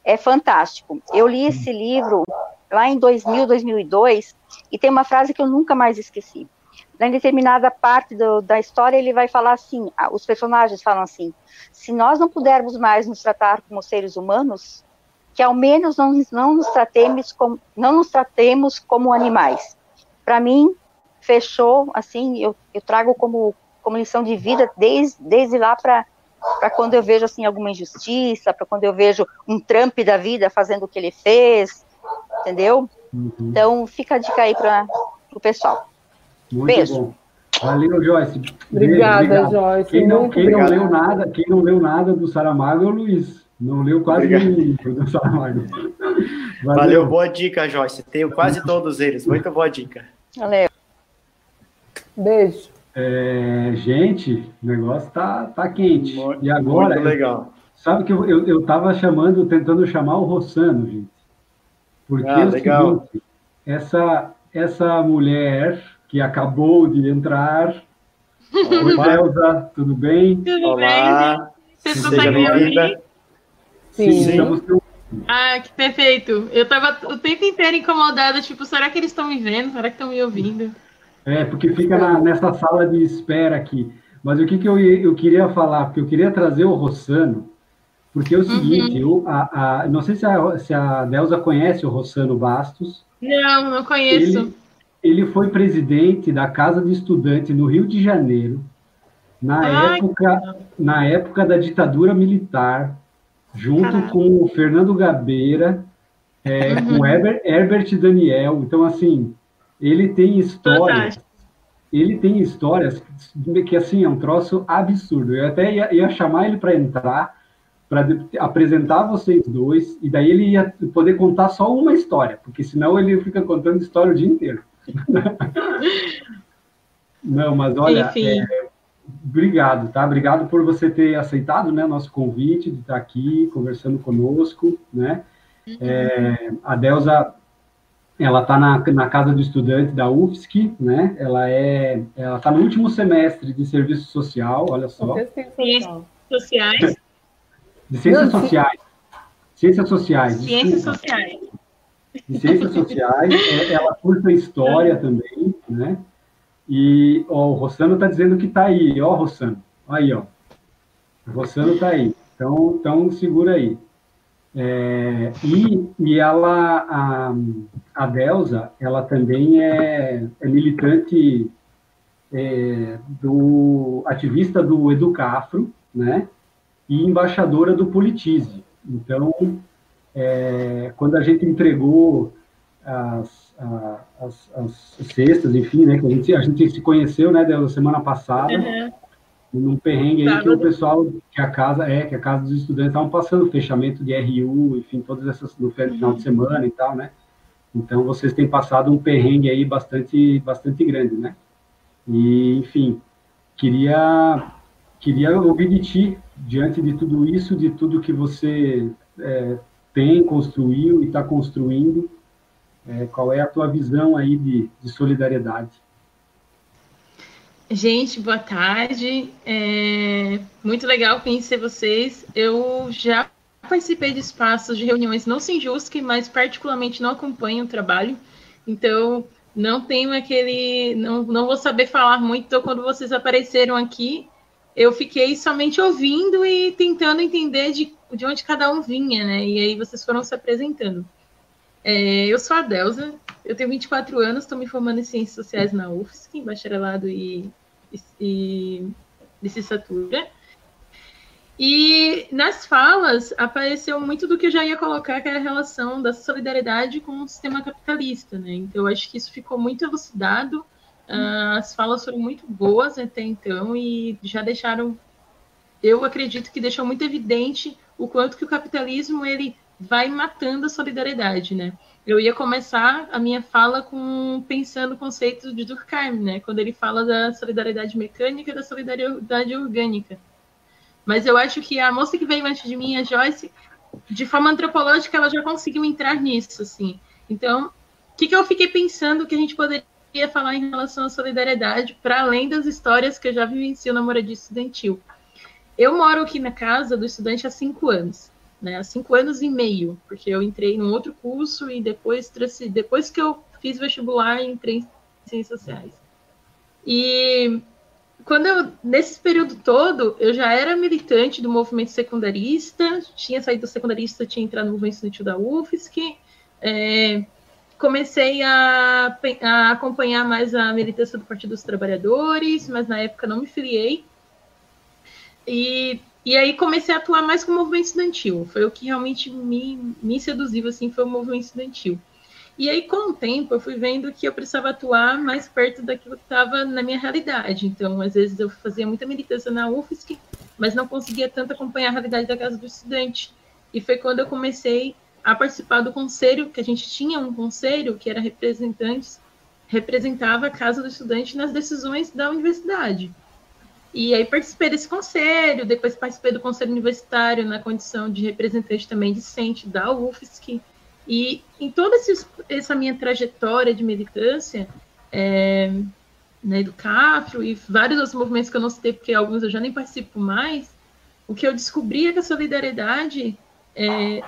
é fantástico. Eu li esse livro lá em 2000, 2002 e tem uma frase que eu nunca mais esqueci em determinada parte do, da história ele vai falar assim, os personagens falam assim, se nós não pudermos mais nos tratar como seres humanos, que ao menos não, não nos tratemos como não nos tratemos como animais. Para mim fechou assim, eu, eu trago como como lição de vida desde desde lá para para quando eu vejo assim alguma injustiça, para quando eu vejo um Trump da vida fazendo o que ele fez, entendeu? Uhum. Então fica a dica aí para o pessoal. Muito Beijo. bom. Valeu, Joyce. Obrigada, Beijo, Joyce. Quem, não, quem não, leu nada, quem não leu nada do Saramago é o Luiz. Não leu quase nenhum livro do Saramago. Valeu. Valeu, boa dica, Joyce. Tenho quase todos eles. Muito boa dica. Valeu. Beijo. É, gente, o negócio tá, tá quente. Muito, e agora. Muito legal. Sabe que eu, eu, eu tava chamando, tentando chamar o Rossano, gente. Porque ah, legal. seguinte, essa, essa mulher que acabou de entrar. Oi, Elza, tudo bem? Tudo Olá. bem? Você consegue me ouvir? Sim, Sim. Estamos ah, que perfeito. Eu tava o tempo inteiro incomodada, tipo, será que eles estão me vendo? Será que estão me ouvindo? É, porque fica na, nessa sala de espera aqui. Mas o que, que eu, eu queria falar? Porque eu queria trazer o Rossano, porque é o seguinte, uhum. eu, a, a, não sei se a, se a Delza conhece o Rossano Bastos. Não, não conheço. Ele, ele foi presidente da Casa de Estudante no Rio de Janeiro, na, época, na época da ditadura militar, junto Caramba. com o Fernando Gabeira, é, uhum. com Herbert, Herbert Daniel. Então, assim, ele tem histórias. Ele tem histórias que, assim, é um troço absurdo. Eu até ia, ia chamar ele para entrar, para apresentar vocês dois, e daí ele ia poder contar só uma história, porque senão ele fica contando história o dia inteiro. Não, mas olha, é, obrigado, tá? Obrigado por você ter aceitado, né, nosso convite de estar aqui conversando conosco, né? Uhum. É, a Delza, ela está na, na casa do estudante da UFSC, né? Ela é, ela está no último semestre de serviço social, olha só. Ciências sociais. De ciências sociais. Ciências sociais. Ciências sociais. De ciências sociais. É, ela curta história também, né? E ó, o Rossano está dizendo que está aí. Ó, Rossano. Aí, ó. O Rossano está aí. Então, então, segura aí. É, e, e ela, a, a Delza, ela também é, é militante é, do ativista do Educafro, né? E embaixadora do Politize. Então, é, quando a gente entregou as, as, as, cestas, enfim, né, que a gente, a gente se conheceu, né, da semana passada, uhum. num perrengue aí que o pessoal, que a casa, é, que a casa dos estudantes estavam passando, fechamento de RU, enfim, todas essas, no final uhum. de semana e tal, né, então vocês têm passado um perrengue aí bastante, bastante grande, né, e, enfim, queria, queria ouvir de ti, diante de tudo isso, de tudo que você é, tem, construiu e está construindo, é, qual é a tua visão aí de, de solidariedade? Gente, boa tarde. É muito legal conhecer vocês. Eu já participei de espaços de reuniões no Sinjusc, mas particularmente não acompanho o trabalho. Então, não tenho aquele. Não, não vou saber falar muito. Então, quando vocês apareceram aqui, eu fiquei somente ouvindo e tentando entender de, de onde cada um vinha, né? E aí vocês foram se apresentando. É, eu sou a Delza, eu tenho 24 anos, estou me formando em Ciências Sociais na UFSC, em bacharelado e, e, e licenciatura. E nas falas apareceu muito do que eu já ia colocar, que era a relação da solidariedade com o sistema capitalista, né? Então, eu acho que isso ficou muito elucidado, as falas foram muito boas até então e já deixaram, eu acredito que deixou muito evidente o quanto que o capitalismo ele vai matando a solidariedade, né? Eu ia começar a minha fala com pensando o conceito de Durkheim, né? Quando ele fala da solidariedade mecânica da solidariedade orgânica. Mas eu acho que a moça que veio antes de mim, a Joyce, de forma antropológica, ela já conseguiu entrar nisso, assim. Então, o que, que eu fiquei pensando que a gente poderia falar em relação à solidariedade, para além das histórias que eu já vivencio na moradia estudantil? Eu moro aqui na casa do estudante há cinco anos né, há cinco anos e meio, porque eu entrei num outro curso e depois, depois que eu fiz vestibular, entrei em ciências sociais. E quando eu, nesse período todo, eu já era militante do movimento secundarista, tinha saído do secundarista, tinha entrado no movimento estudantil da UFSC, é, comecei a, a, acompanhar mais a militância do Partido dos Trabalhadores, mas na época não me filiei. E e aí comecei a atuar mais com o movimento estudantil. Foi o que realmente me, me seduziu, assim, foi o movimento estudantil. E aí, com o tempo, eu fui vendo que eu precisava atuar mais perto daquilo que estava na minha realidade. Então, às vezes, eu fazia muita militância na UFSC, mas não conseguia tanto acompanhar a realidade da casa do estudante. E foi quando eu comecei a participar do conselho, que a gente tinha um conselho que era representantes, representava a casa do estudante nas decisões da universidade. E aí participei desse conselho, depois participei do conselho universitário na condição de representante também discente da UFSC. E em toda essa minha trajetória de militância, é, né, do CAFRO e vários outros movimentos que eu não citei, porque alguns eu já nem participo mais, o que eu descobri é que a solidariedade, é,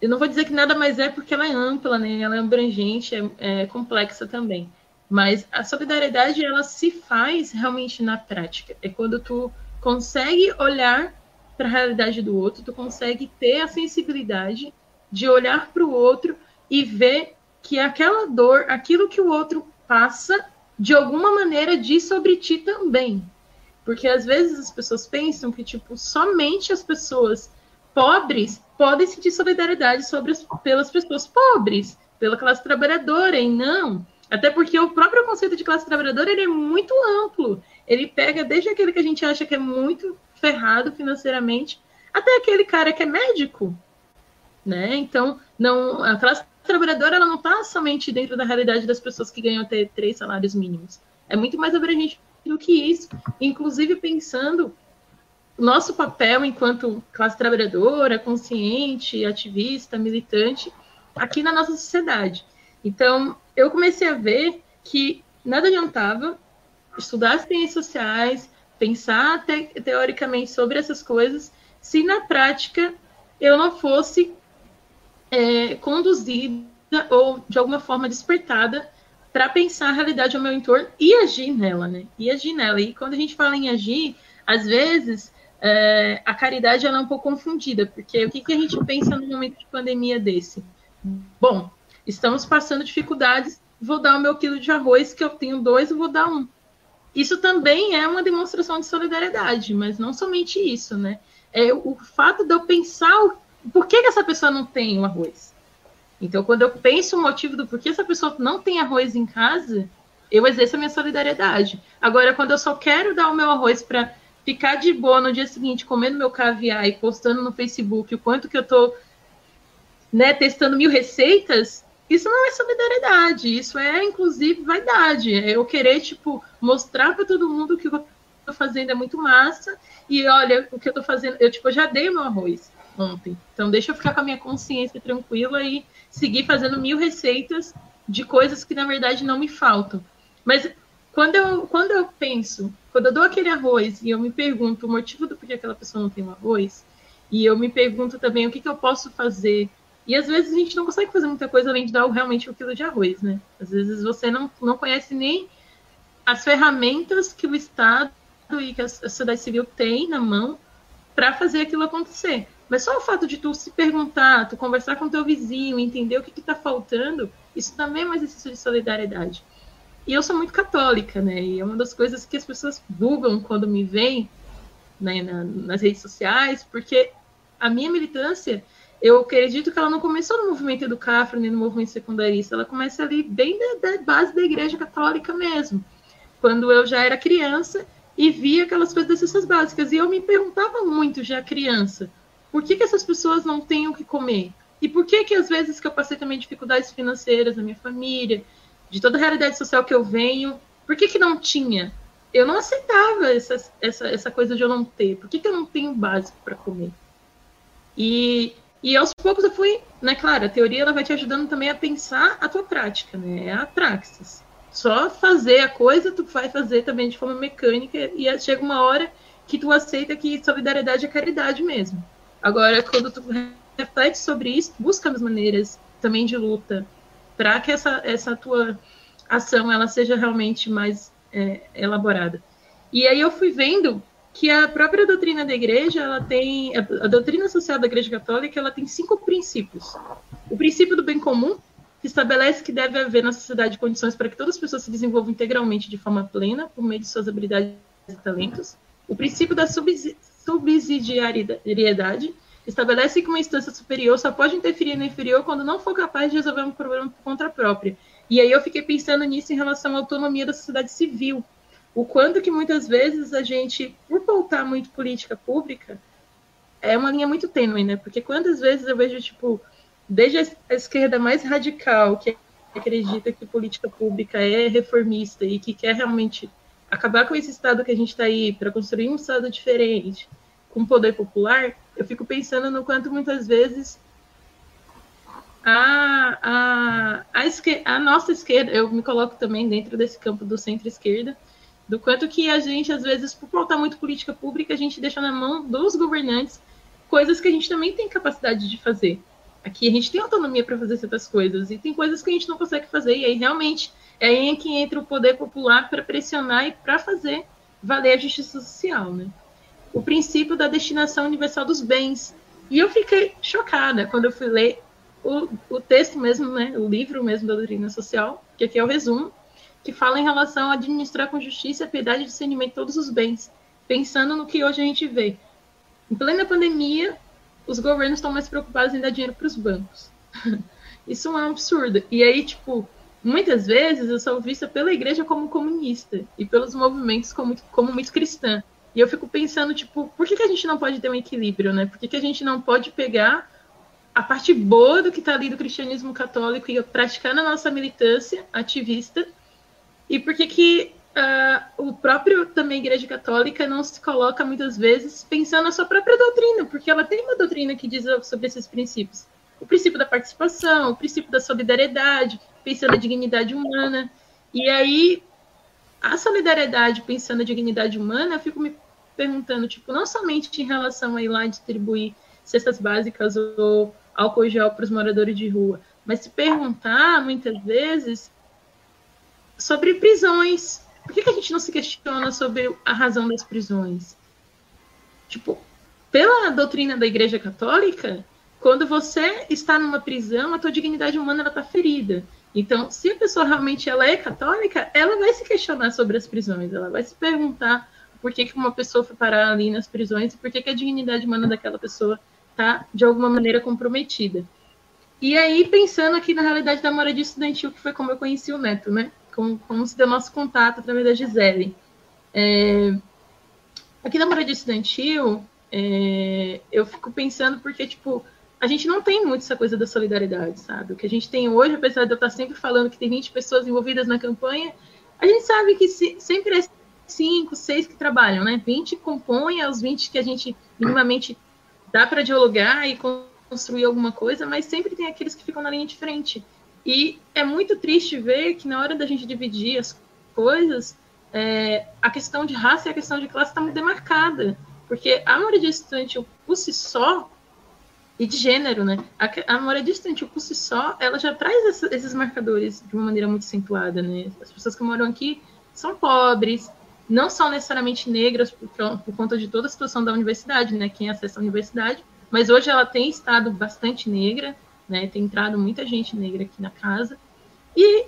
eu não vou dizer que nada mais é porque ela é ampla, né, ela é abrangente, é, é complexa também. Mas a solidariedade ela se faz realmente na prática. É quando tu consegue olhar para a realidade do outro, tu consegue ter a sensibilidade de olhar para o outro e ver que aquela dor, aquilo que o outro passa, de alguma maneira diz sobre ti também. Porque às vezes as pessoas pensam que tipo somente as pessoas pobres podem sentir solidariedade sobre as, pelas pessoas pobres, pela classe trabalhadora, e não até porque o próprio conceito de classe trabalhadora ele é muito amplo. Ele pega desde aquele que a gente acha que é muito ferrado financeiramente, até aquele cara que é médico. Né? Então, não, a classe trabalhadora ela não está somente dentro da realidade das pessoas que ganham até três salários mínimos. É muito mais abrangente do que isso, inclusive pensando nosso papel enquanto classe trabalhadora, consciente, ativista, militante, aqui na nossa sociedade. Então, eu comecei a ver que nada adiantava estudar ciências sociais, pensar te teoricamente sobre essas coisas, se na prática eu não fosse é, conduzida ou de alguma forma despertada para pensar a realidade ao meu entorno e agir nela, né? E agir nela. E quando a gente fala em agir, às vezes é, a caridade ela é um pouco confundida, porque o que, que a gente pensa no momento de pandemia desse? Bom, estamos passando dificuldades, vou dar o meu quilo de arroz, que eu tenho dois, eu vou dar um. Isso também é uma demonstração de solidariedade, mas não somente isso, né? É o fato de eu pensar o, por que, que essa pessoa não tem o arroz. Então, quando eu penso o motivo do porquê essa pessoa não tem arroz em casa, eu exerço a minha solidariedade. Agora, quando eu só quero dar o meu arroz para ficar de boa no dia seguinte comendo meu caviar e postando no Facebook o quanto que eu tô né, testando mil receitas, isso não é solidariedade, isso é inclusive vaidade. É eu querer, tipo, mostrar para todo mundo que o que eu tô fazendo é muito massa e olha o que eu tô fazendo. Eu, tipo, já dei meu arroz ontem. Então deixa eu ficar com a minha consciência tranquila e seguir fazendo mil receitas de coisas que na verdade não me faltam. Mas quando eu, quando eu penso, quando eu dou aquele arroz e eu me pergunto o motivo do porquê aquela pessoa não tem um arroz, e eu me pergunto também o que, que eu posso fazer e às vezes a gente não consegue fazer muita coisa além de dar realmente o quilo de arroz, né? Às vezes você não, não conhece nem as ferramentas que o Estado e que a sociedade civil tem na mão para fazer aquilo acontecer. Mas só o fato de tu se perguntar, tu conversar com teu vizinho, entender o que está faltando, isso também é um exercício de solidariedade. E eu sou muito católica, né? E é uma das coisas que as pessoas bugam quando me veem né, na, nas redes sociais, porque a minha militância eu acredito que ela não começou no movimento educafro nem no movimento secundarista, ela começa ali bem da, da, base da igreja católica mesmo. Quando eu já era criança e via aquelas coisas dessas básicas. E eu me perguntava muito já criança, por que, que essas pessoas não têm o que comer? E por que que às vezes que eu passei também dificuldades financeiras na minha família, de toda a realidade social que eu venho, por que que não tinha? Eu não aceitava essa, essa, essa coisa de eu não ter. Por que, que eu não tenho básico para comer? E e aos poucos eu fui, né, claro, a teoria ela vai te ajudando também a pensar a tua prática, né? É a praxis. Só fazer a coisa, tu vai fazer também de forma mecânica e chega uma hora que tu aceita que solidariedade é caridade mesmo. Agora, quando tu reflete sobre isso, busca as maneiras também de luta para que essa, essa tua ação ela seja realmente mais é, elaborada. E aí eu fui vendo que a própria doutrina da igreja, ela tem a, a doutrina social da igreja católica, ela tem cinco princípios. O princípio do bem comum, que estabelece que deve haver na sociedade condições para que todas as pessoas se desenvolvam integralmente de forma plena, por meio de suas habilidades e talentos. O princípio da subsidiariedade, estabelece que uma instância superior só pode interferir na inferior quando não for capaz de resolver um problema por conta própria. E aí eu fiquei pensando nisso em relação à autonomia da sociedade civil, o quanto que muitas vezes a gente, por pautar muito política pública, é uma linha muito tênue, né? Porque quantas vezes eu vejo, tipo, desde a esquerda mais radical, que acredita que política pública é reformista e que quer realmente acabar com esse estado que a gente está aí para construir um estado diferente, com poder popular, eu fico pensando no quanto muitas vezes a, a, a, esquerda, a nossa esquerda, eu me coloco também dentro desse campo do centro-esquerda, do quanto que a gente, às vezes, por faltar muito política pública, a gente deixa na mão dos governantes coisas que a gente também tem capacidade de fazer. Aqui a gente tem autonomia para fazer certas coisas e tem coisas que a gente não consegue fazer, e aí realmente é aí que entra o poder popular para pressionar e para fazer valer a justiça social, né? O princípio da destinação universal dos bens. E eu fiquei chocada quando eu fui ler o, o texto mesmo, né, o livro mesmo da doutrina social, que aqui é o resumo, que fala em relação a administrar com justiça, piedade e discernimento todos os bens, pensando no que hoje a gente vê. Em plena pandemia, os governos estão mais preocupados em dar dinheiro para os bancos. Isso é um absurdo. E aí, tipo, muitas vezes eu sou vista pela igreja como comunista e pelos movimentos como, como muito cristã. E eu fico pensando, tipo, por que, que a gente não pode ter um equilíbrio, né? Por que, que a gente não pode pegar a parte boa do que está ali do cristianismo católico e praticando a nossa militância ativista, e por que que uh, o próprio também Igreja Católica não se coloca muitas vezes pensando na sua própria doutrina, porque ela tem uma doutrina que diz sobre esses princípios. O princípio da participação, o princípio da solidariedade, pensando na dignidade humana. E aí, a solidariedade pensando na dignidade humana, eu fico me perguntando, tipo, não somente em relação a ir lá distribuir cestas básicas ou álcool gel para os moradores de rua, mas se perguntar, muitas vezes, sobre prisões. Por que, que a gente não se questiona sobre a razão das prisões? Tipo, pela doutrina da Igreja Católica, quando você está numa prisão, a tua dignidade humana está ferida. Então, se a pessoa realmente ela é católica, ela vai se questionar sobre as prisões, ela vai se perguntar por que, que uma pessoa foi parar ali nas prisões e por que, que a dignidade humana daquela pessoa está, de alguma maneira, comprometida. E aí, pensando aqui na realidade da moradia estudantil, que foi como eu conheci o Neto, né? Como, como se deu nosso contato através da Gisele. É... Aqui na moradia estudantil, é... eu fico pensando porque, tipo, a gente não tem muito essa coisa da solidariedade, sabe? O que a gente tem hoje, apesar de eu estar sempre falando que tem 20 pessoas envolvidas na campanha, a gente sabe que se, sempre é 5, 6 que trabalham, né? 20 compõem os 20 que a gente minimamente dá para dialogar e construir alguma coisa, mas sempre tem aqueles que ficam na linha de frente. E é muito triste ver que na hora da gente dividir as coisas, é, a questão de raça e a questão de classe está muito demarcada. Porque a moradia estudantil, por si só, e de gênero, né? A, a moradia estudantil, por si só, ela já traz essa, esses marcadores de uma maneira muito acentuada, né? As pessoas que moram aqui são pobres, não são necessariamente negras por, por conta de toda a situação da universidade, né? Quem acessa a universidade, mas hoje ela tem estado bastante negra, né? Tem entrado muita gente negra aqui na casa e,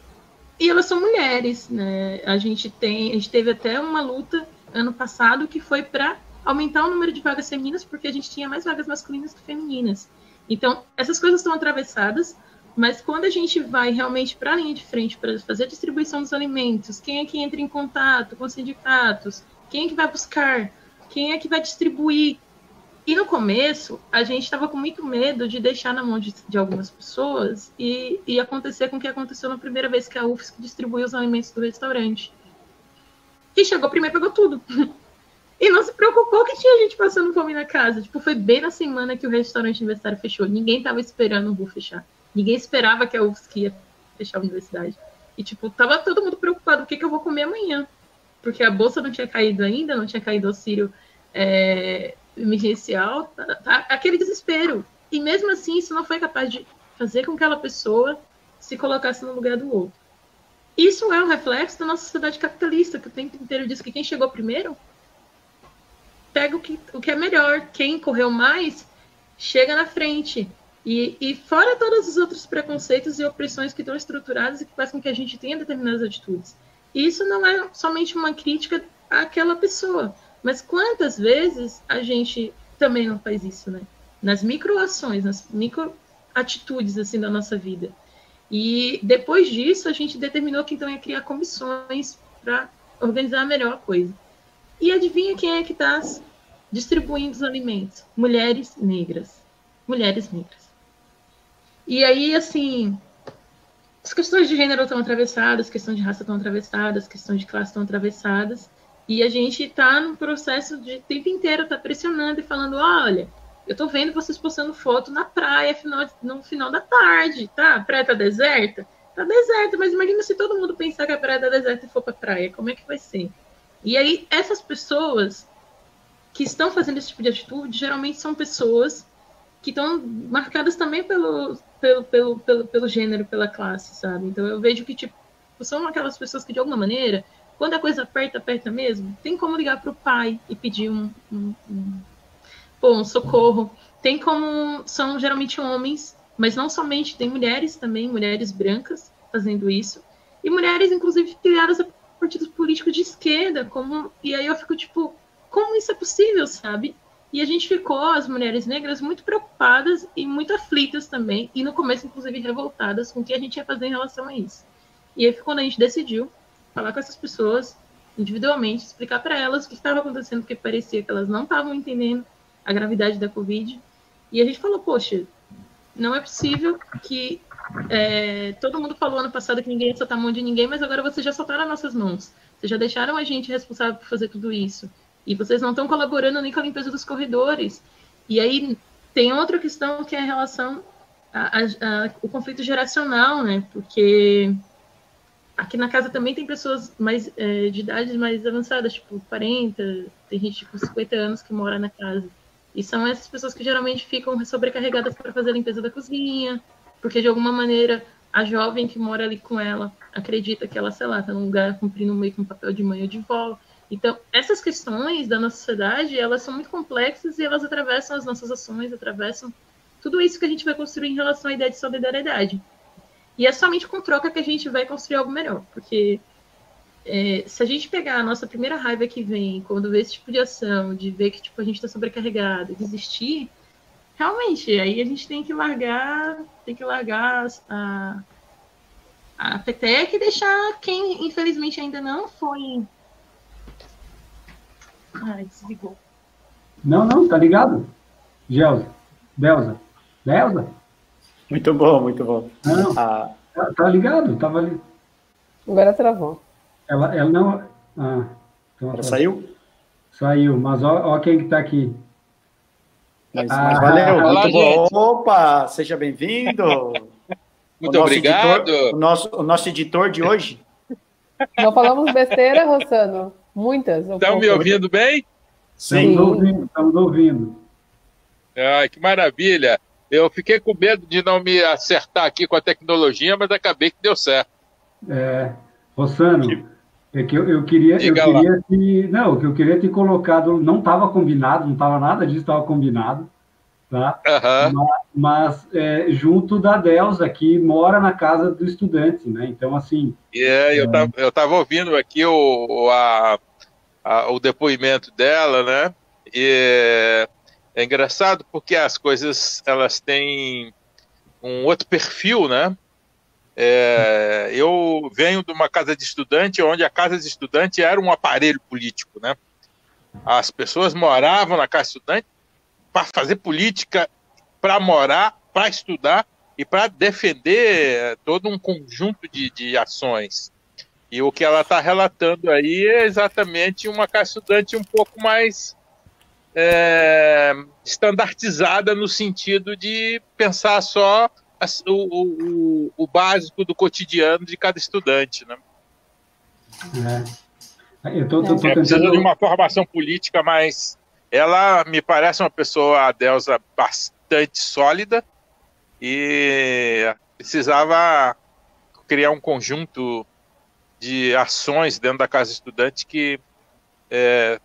e elas são mulheres, né? A gente tem, a gente teve até uma luta ano passado que foi para aumentar o número de vagas femininas porque a gente tinha mais vagas masculinas que femininas. Então essas coisas estão atravessadas. Mas quando a gente vai realmente para a linha de frente para fazer a distribuição dos alimentos, quem é que entra em contato com os sindicatos? Quem é que vai buscar? Quem é que vai distribuir? E no começo, a gente estava com muito medo de deixar na mão de, de, algumas pessoas e, e acontecer com o que aconteceu na primeira vez que a UFSC distribuiu os alimentos do restaurante. Quem chegou primeiro pegou tudo. E não se preocupou que tinha gente passando fome na casa. Tipo, foi bem na semana que o restaurante universitário fechou. Ninguém estava esperando o RU fechar. Ninguém esperava que a UFSC ia fechar a universidade. E, tipo, tava todo mundo preocupado, o que, que eu vou comer amanhã? Porque a bolsa não tinha caído ainda, não tinha caído auxílio é, emergencial, tá, tá, aquele desespero. E mesmo assim, isso não foi capaz de fazer com que aquela pessoa se colocasse no lugar do outro. Isso é um reflexo da nossa sociedade capitalista, que o tempo inteiro diz que quem chegou primeiro pega o que, o que é melhor. Quem correu mais chega na frente. E, e, fora todos os outros preconceitos e opressões que estão estruturadas e que fazem com que a gente tenha determinadas atitudes. E isso não é somente uma crítica àquela pessoa, mas quantas vezes a gente também não faz isso, né? Nas microações, nas micro atitudes assim da nossa vida. E depois disso a gente determinou que então ia criar comissões para organizar a melhor coisa. E adivinha quem é que está distribuindo os alimentos? Mulheres negras. Mulheres negras. E aí, assim, as questões de gênero estão atravessadas, questões de raça estão atravessadas, questões de classe estão atravessadas. E a gente está no processo de o tempo inteiro tá pressionando e falando, olha, eu estou vendo vocês postando foto na praia final, no final da tarde, tá? A praia tá deserta? Tá deserta, mas imagina se todo mundo pensar que a praia tá deserta e for pra praia, como é que vai ser? E aí, essas pessoas que estão fazendo esse tipo de atitude, geralmente são pessoas que estão marcadas também pelo, pelo, pelo, pelo, pelo gênero, pela classe, sabe? Então eu vejo que, tipo, são aquelas pessoas que, de alguma maneira, quando a coisa aperta, aperta mesmo, tem como ligar para o pai e pedir um, um, um, pô, um socorro. Tem como. São geralmente homens, mas não somente, tem mulheres também, mulheres brancas fazendo isso. E mulheres, inclusive, criadas a partidos políticos de esquerda. Como, e aí eu fico tipo, como isso é possível, sabe? E a gente ficou, as mulheres negras, muito preocupadas e muito aflitas também, e no começo, inclusive, revoltadas com o que a gente ia fazer em relação a isso. E aí foi quando a gente decidiu falar com essas pessoas individualmente, explicar para elas o que estava acontecendo, porque parecia que elas não estavam entendendo a gravidade da Covid. E a gente falou, poxa, não é possível que é, todo mundo falou ano passado que ninguém ia soltar a mão de ninguém, mas agora vocês já soltaram as nossas mãos. Vocês já deixaram a gente responsável por fazer tudo isso. E vocês não estão colaborando nem com a limpeza dos corredores. E aí tem outra questão que é a relação ao conflito geracional, né? Porque aqui na casa também tem pessoas mais é, de idades mais avançadas, tipo 40, tem gente com 50 anos que mora na casa. E são essas pessoas que geralmente ficam sobrecarregadas para fazer a limpeza da cozinha, porque de alguma maneira a jovem que mora ali com ela acredita que ela, sei lá, está num lugar cumprindo meio que um papel de mãe ou de vó. Então, essas questões da nossa sociedade, elas são muito complexas e elas atravessam as nossas ações, atravessam tudo isso que a gente vai construir em relação à ideia de solidariedade. E é somente com troca que a gente vai construir algo melhor, porque é, se a gente pegar a nossa primeira raiva que vem, quando vê esse tipo de ação, de ver que tipo, a gente está sobrecarregado, desistir, realmente, aí a gente tem que largar, tem que largar a, a peteca e deixar quem, infelizmente, ainda não foi. Ai, desligou. Não, não, tá ligado? Gelza, Belza, Belza? Muito bom, muito bom. Não, ah. tá, tá ligado, tava ali. Agora travou. Ela, ela não. Ah, então, ela saiu? Saiu, mas ó, ó quem que tá aqui. Mas, ah, mas valeu, olá, muito bom. Opa, seja bem-vindo. muito o obrigado. Editor, o, nosso, o nosso editor de hoje. Não falamos besteira, Rossano? Muitas. Estão me ouvindo bem? Sim. Estamos ouvindo, estamos ouvindo. Ai, que maravilha. Eu fiquei com medo de não me acertar aqui com a tecnologia, mas acabei que deu certo. É, Rossano, é que eu, eu queria, eu queria te, não, que eu queria ter colocado, não estava combinado, não estava nada disso, estava combinado, tá? Uhum. Mas, mas é, junto da Delza, que mora na casa do estudante, né? Então, assim. É, eu estava eu tava ouvindo aqui o, a, a, o depoimento dela, né? E é engraçado porque as coisas elas têm um outro perfil, né? É, eu venho de uma casa de estudante, onde a casa de estudante era um aparelho político, né? As pessoas moravam na casa de estudante para fazer política, para morar, para estudar e para defender todo um conjunto de, de ações. E o que ela está relatando aí é exatamente uma estudante um pouco mais é, standardizada no sentido de pensar só o, o, o, básico do cotidiano de cada estudante, né? É. Eu tô, tô, tô é, precisa de uma formação política, mas ela me parece uma pessoa, a Delza, bastante sólida e precisava criar um conjunto de ações dentro da casa estudante que é,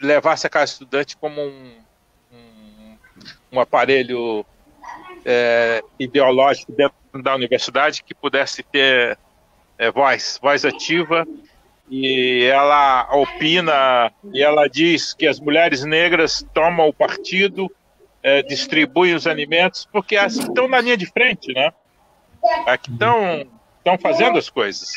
levasse a casa estudante como um, um, um aparelho é, ideológico dentro da universidade que pudesse ter é, voz, voz ativa. E ela opina e ela diz que as mulheres negras tomam o partido, é, distribuem os alimentos, porque as que estão na linha de frente, né? As que estão, estão fazendo as coisas.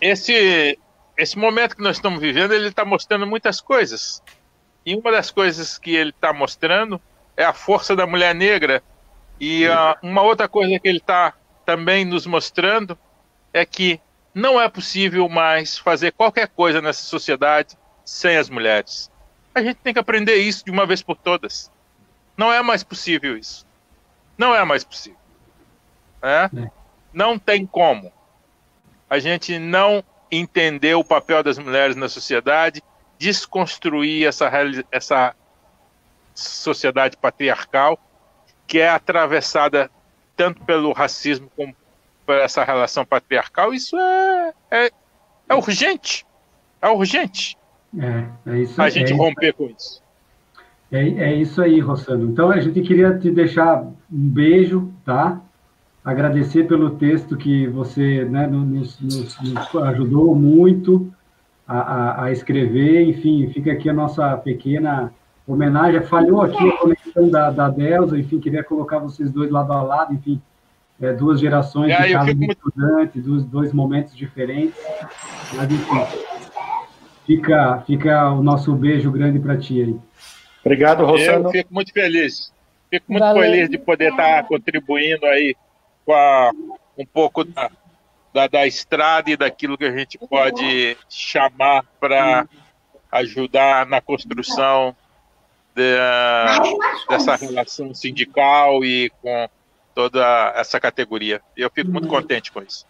Esse, esse momento que nós estamos vivendo, ele está mostrando muitas coisas. E uma das coisas que ele está mostrando é a força da mulher negra. E uh, uma outra coisa que ele está também nos mostrando é que não é possível mais fazer qualquer coisa nessa sociedade sem as mulheres. A gente tem que aprender isso de uma vez por todas. Não é mais possível isso. Não é mais possível. É? Não tem como. A gente não entender o papel das mulheres na sociedade, desconstruir essa, essa sociedade patriarcal, que é atravessada tanto pelo racismo como por essa relação patriarcal, isso é, é, é urgente. É urgente. É, é isso, a gente é romper com isso. É, é isso aí, Rossano. Então a gente queria te deixar um beijo, tá? Agradecer pelo texto que você né, nos, nos, nos ajudou muito a, a, a escrever. Enfim, fica aqui a nossa pequena homenagem. Falhou aqui a conexão da, da Delza, enfim, queria colocar vocês dois lado a lado, enfim, é, duas gerações é, de casa de estudante, dois, dois momentos diferentes. Mas, enfim, fica, fica o nosso beijo grande para ti aí. Obrigado, Rossano. Eu fico muito feliz. Fico muito Valeu. feliz de poder estar contribuindo aí com a, um pouco da, da, da, estrada e daquilo que a gente pode chamar para ajudar na construção de, dessa relação sindical e com toda essa categoria. Eu fico muito contente com isso.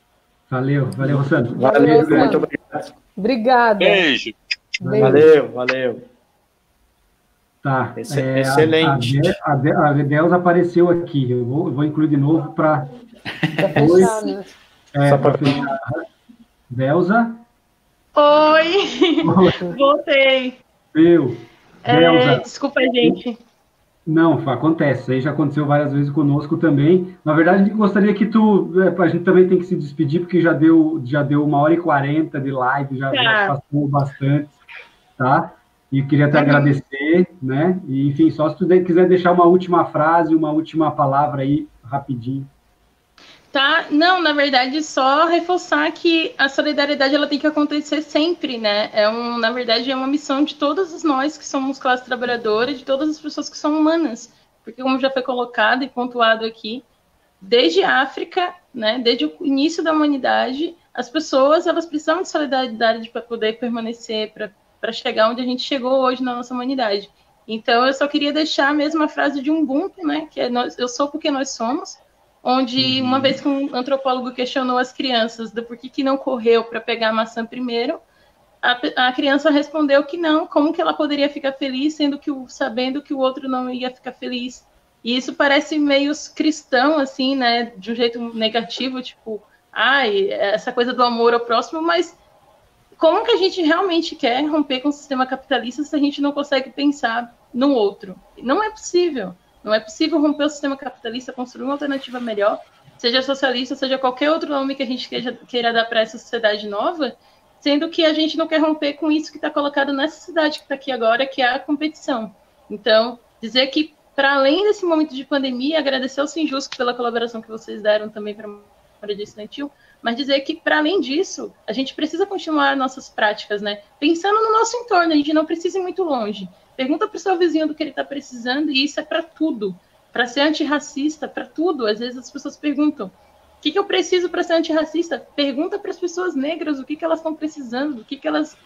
Valeu, valeu, Rossano. Valeu, valeu muito obrigado. Obrigada. Beijo. Beijo. Valeu, valeu. Tá. é, Excelente. A, a, a Delza apareceu aqui. Eu vou, eu vou incluir de novo para. Né? É, Só para fechar. Delza. Oi! Voltei. Eu. É, desculpa, gente. Não, acontece. Aí já aconteceu várias vezes conosco também. Na verdade, gostaria que tu. É, a gente também tem que se despedir, porque já deu, já deu uma hora e quarenta de live, já, tá. já passou bastante, tá? E queria te uhum. agradecer, né? E, enfim, só se tu quiser deixar uma última frase, uma última palavra aí, rapidinho. Tá, não, na verdade, só reforçar que a solidariedade ela tem que acontecer sempre, né? É um, na verdade, é uma missão de todos nós que somos classe trabalhadora, de todas as pessoas que são humanas, porque como já foi colocado e pontuado aqui, desde a África, né, desde o início da humanidade, as pessoas elas precisam de solidariedade para poder permanecer, para chegar onde a gente chegou hoje na nossa humanidade. Então, eu só queria deixar a mesma frase de Ubuntu, né, que é nós, eu sou porque nós somos, onde uma vez que um antropólogo questionou as crianças do porquê que não correu para pegar a maçã primeiro, a, a, criança respondeu que não, como que ela poderia ficar feliz sendo que o, sabendo que o outro não ia ficar feliz. E isso parece meio cristão, assim, né, de um jeito negativo, tipo, ai, essa coisa do amor ao próximo, mas como que a gente realmente quer romper com o sistema capitalista se a gente não consegue pensar no outro? Não é possível. Não é possível romper o sistema capitalista, construir uma alternativa melhor, seja socialista, seja qualquer outro nome que a gente queira, dar para essa sociedade nova, sendo que a gente não quer romper com isso que está colocado nessa cidade que está aqui agora, que é a competição. Então, dizer que, para além desse momento de pandemia, agradecer ao Sinjusco pela colaboração que vocês deram também para a moradia estudantil, mas dizer que, para além disso, a gente precisa continuar nossas práticas, né? Pensando no nosso entorno, a gente não precisa ir muito longe. Pergunta para o seu vizinho do que ele está precisando, e isso é para tudo. Para ser antirracista, para tudo. Às vezes as pessoas perguntam: o que, que eu preciso para ser antirracista? Pergunta para as pessoas negras o que, que elas estão precisando, o que, que elas.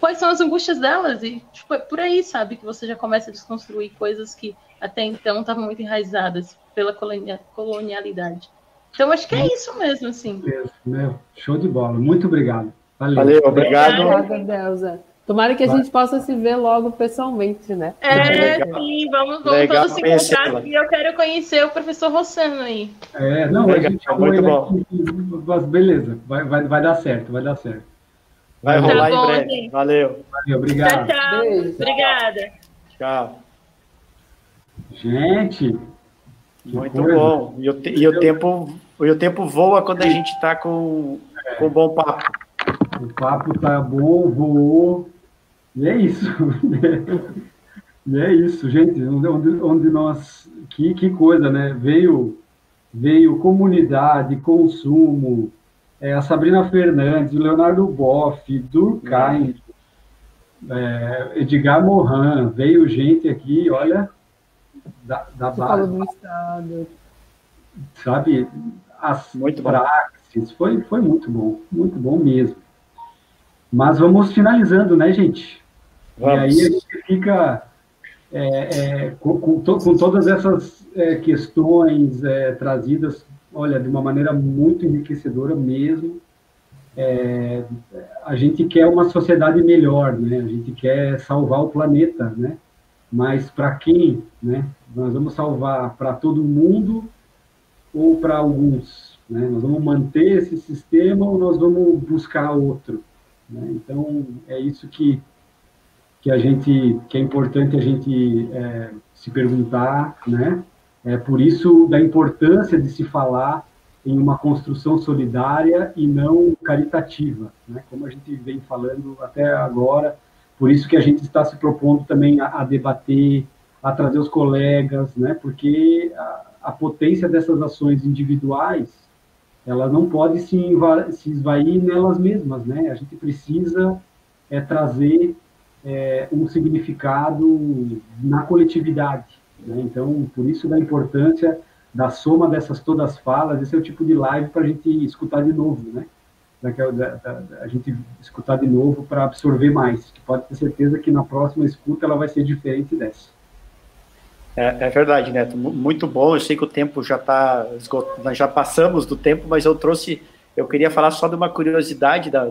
Quais são as angústias delas? E tipo, é por aí, sabe, que você já começa a desconstruir coisas que até então estavam muito enraizadas pela colonialidade. Então, acho que é isso mesmo, assim. Meu, show de bola. Muito obrigado. Valeu, Valeu obrigado. Obrigada, Delza. Tomara que a Vai. gente possa se ver logo pessoalmente, né? É, sim, vamos, vamos todos se encontrar e eu quero conhecer o professor Rossano aí. É, não, Legal, a gente muito bom. Aqui, mas beleza, vai, vai, vai dar certo, vai dar certo. Vai tá rolar bom, em breve. Gente. Valeu. Valeu, obrigado. Tchau, tchau. Beijo. Obrigada. Tchau. Gente. Muito coisa. bom. E o, e o tempo, e o tempo voa quando a gente está com, é. com um bom papo. O papo tá bom, voou. E é isso. e é isso, gente. Onde, onde nós. Que, que coisa, né? Veio, veio comunidade, consumo, é, a Sabrina Fernandes, o Leonardo Boff, Durkheim, é, Edgar Morin, veio gente aqui, olha, da, da base. do Estado. Sabe, as muito praxis, foi, foi muito bom, muito bom mesmo. Mas vamos finalizando, né, gente? Vamos. E aí a gente fica é, é, com, com, to, com, todas essas é, questões é, trazidas, olha, de uma maneira muito enriquecedora mesmo. É, a gente quer uma sociedade melhor, né? A gente quer salvar o planeta, né? Mas para quem, né? Nós vamos salvar para todo mundo ou para alguns, né? Nós vamos manter esse sistema ou nós vamos buscar outro? Né? Então, é isso que, que a gente, que é importante a gente é, se perguntar, né? É por isso da importância de se falar em uma construção solidária e não caritativa, né? Como a gente vem falando até agora, por isso que a gente está se propondo também a, a debater, a trazer os colegas, né? Porque a, a potência dessas ações individuais ela não pode se, se esvair nelas mesmas, né? A gente precisa é, trazer é, um significado na coletividade, Né? Então, por isso da importância da soma dessas todas falas, esse é o tipo de live para a gente escutar de novo, né? Da, da, da, a gente escutar de novo para absorver mais. Pode ter certeza que na próxima escuta ela vai ser diferente dessa. É, é, verdade, Neto. Muito bom. Eu sei que o tempo já está nós já passamos do tempo, mas eu trouxe, eu queria falar só de uma curiosidade da,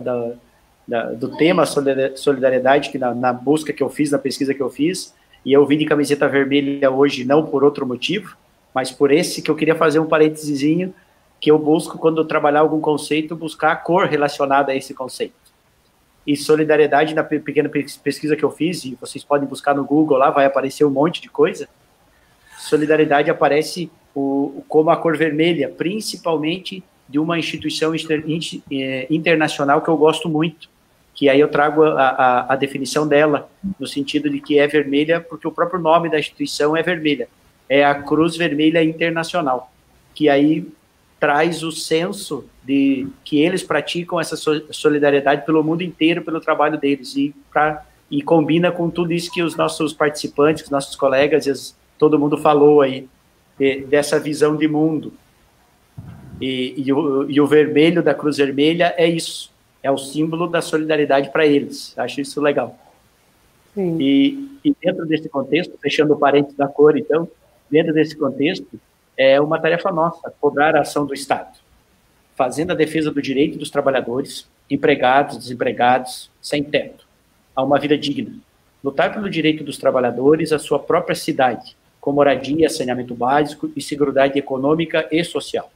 da, do tema solidariedade que na, na, busca que eu fiz, na pesquisa que eu fiz, e eu vim de camiseta vermelha hoje não por outro motivo, mas por esse que eu queria fazer um parênteses que eu busco quando eu trabalhar algum conceito, buscar a cor relacionada a esse conceito. E solidariedade na pequena pesquisa que eu fiz, e vocês podem buscar no Google lá, vai aparecer um monte de coisa. Solidariedade aparece o, como a cor vermelha, principalmente de uma instituição é, internacional que eu gosto muito, que aí eu trago a, a, a, definição dela, no sentido de que é vermelha, porque o próprio nome da instituição é vermelha, é a Cruz Vermelha Internacional, que aí traz o senso de que eles praticam essa solidariedade pelo mundo inteiro, pelo trabalho deles, e, pra, e combina com tudo isso que os nossos participantes, os nossos colegas as todo mundo falou aí, de, dessa visão de mundo. E, e, o, e o vermelho da Cruz Vermelha é isso, é o símbolo da solidariedade para eles. Acho isso legal. E, e, dentro desse contexto, fechando o parênteses da cor, então, dentro desse contexto, é uma tarefa nossa cobrar a ação do Estado, fazendo a defesa do direito dos trabalhadores, empregados, desempregados, sem teto, a uma vida digna. Lutar pelo direito dos trabalhadores à sua própria cidade, com moradia, saneamento básico e segurança econômica e social.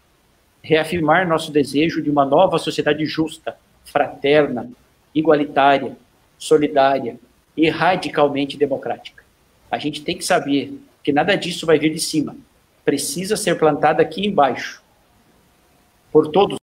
Reafirmar nosso desejo de uma nova sociedade justa, fraterna, igualitária, solidária e radicalmente democrática. A gente tem que saber que nada disso vai vir de cima. Precisa ser plantada aqui embaixo, por todos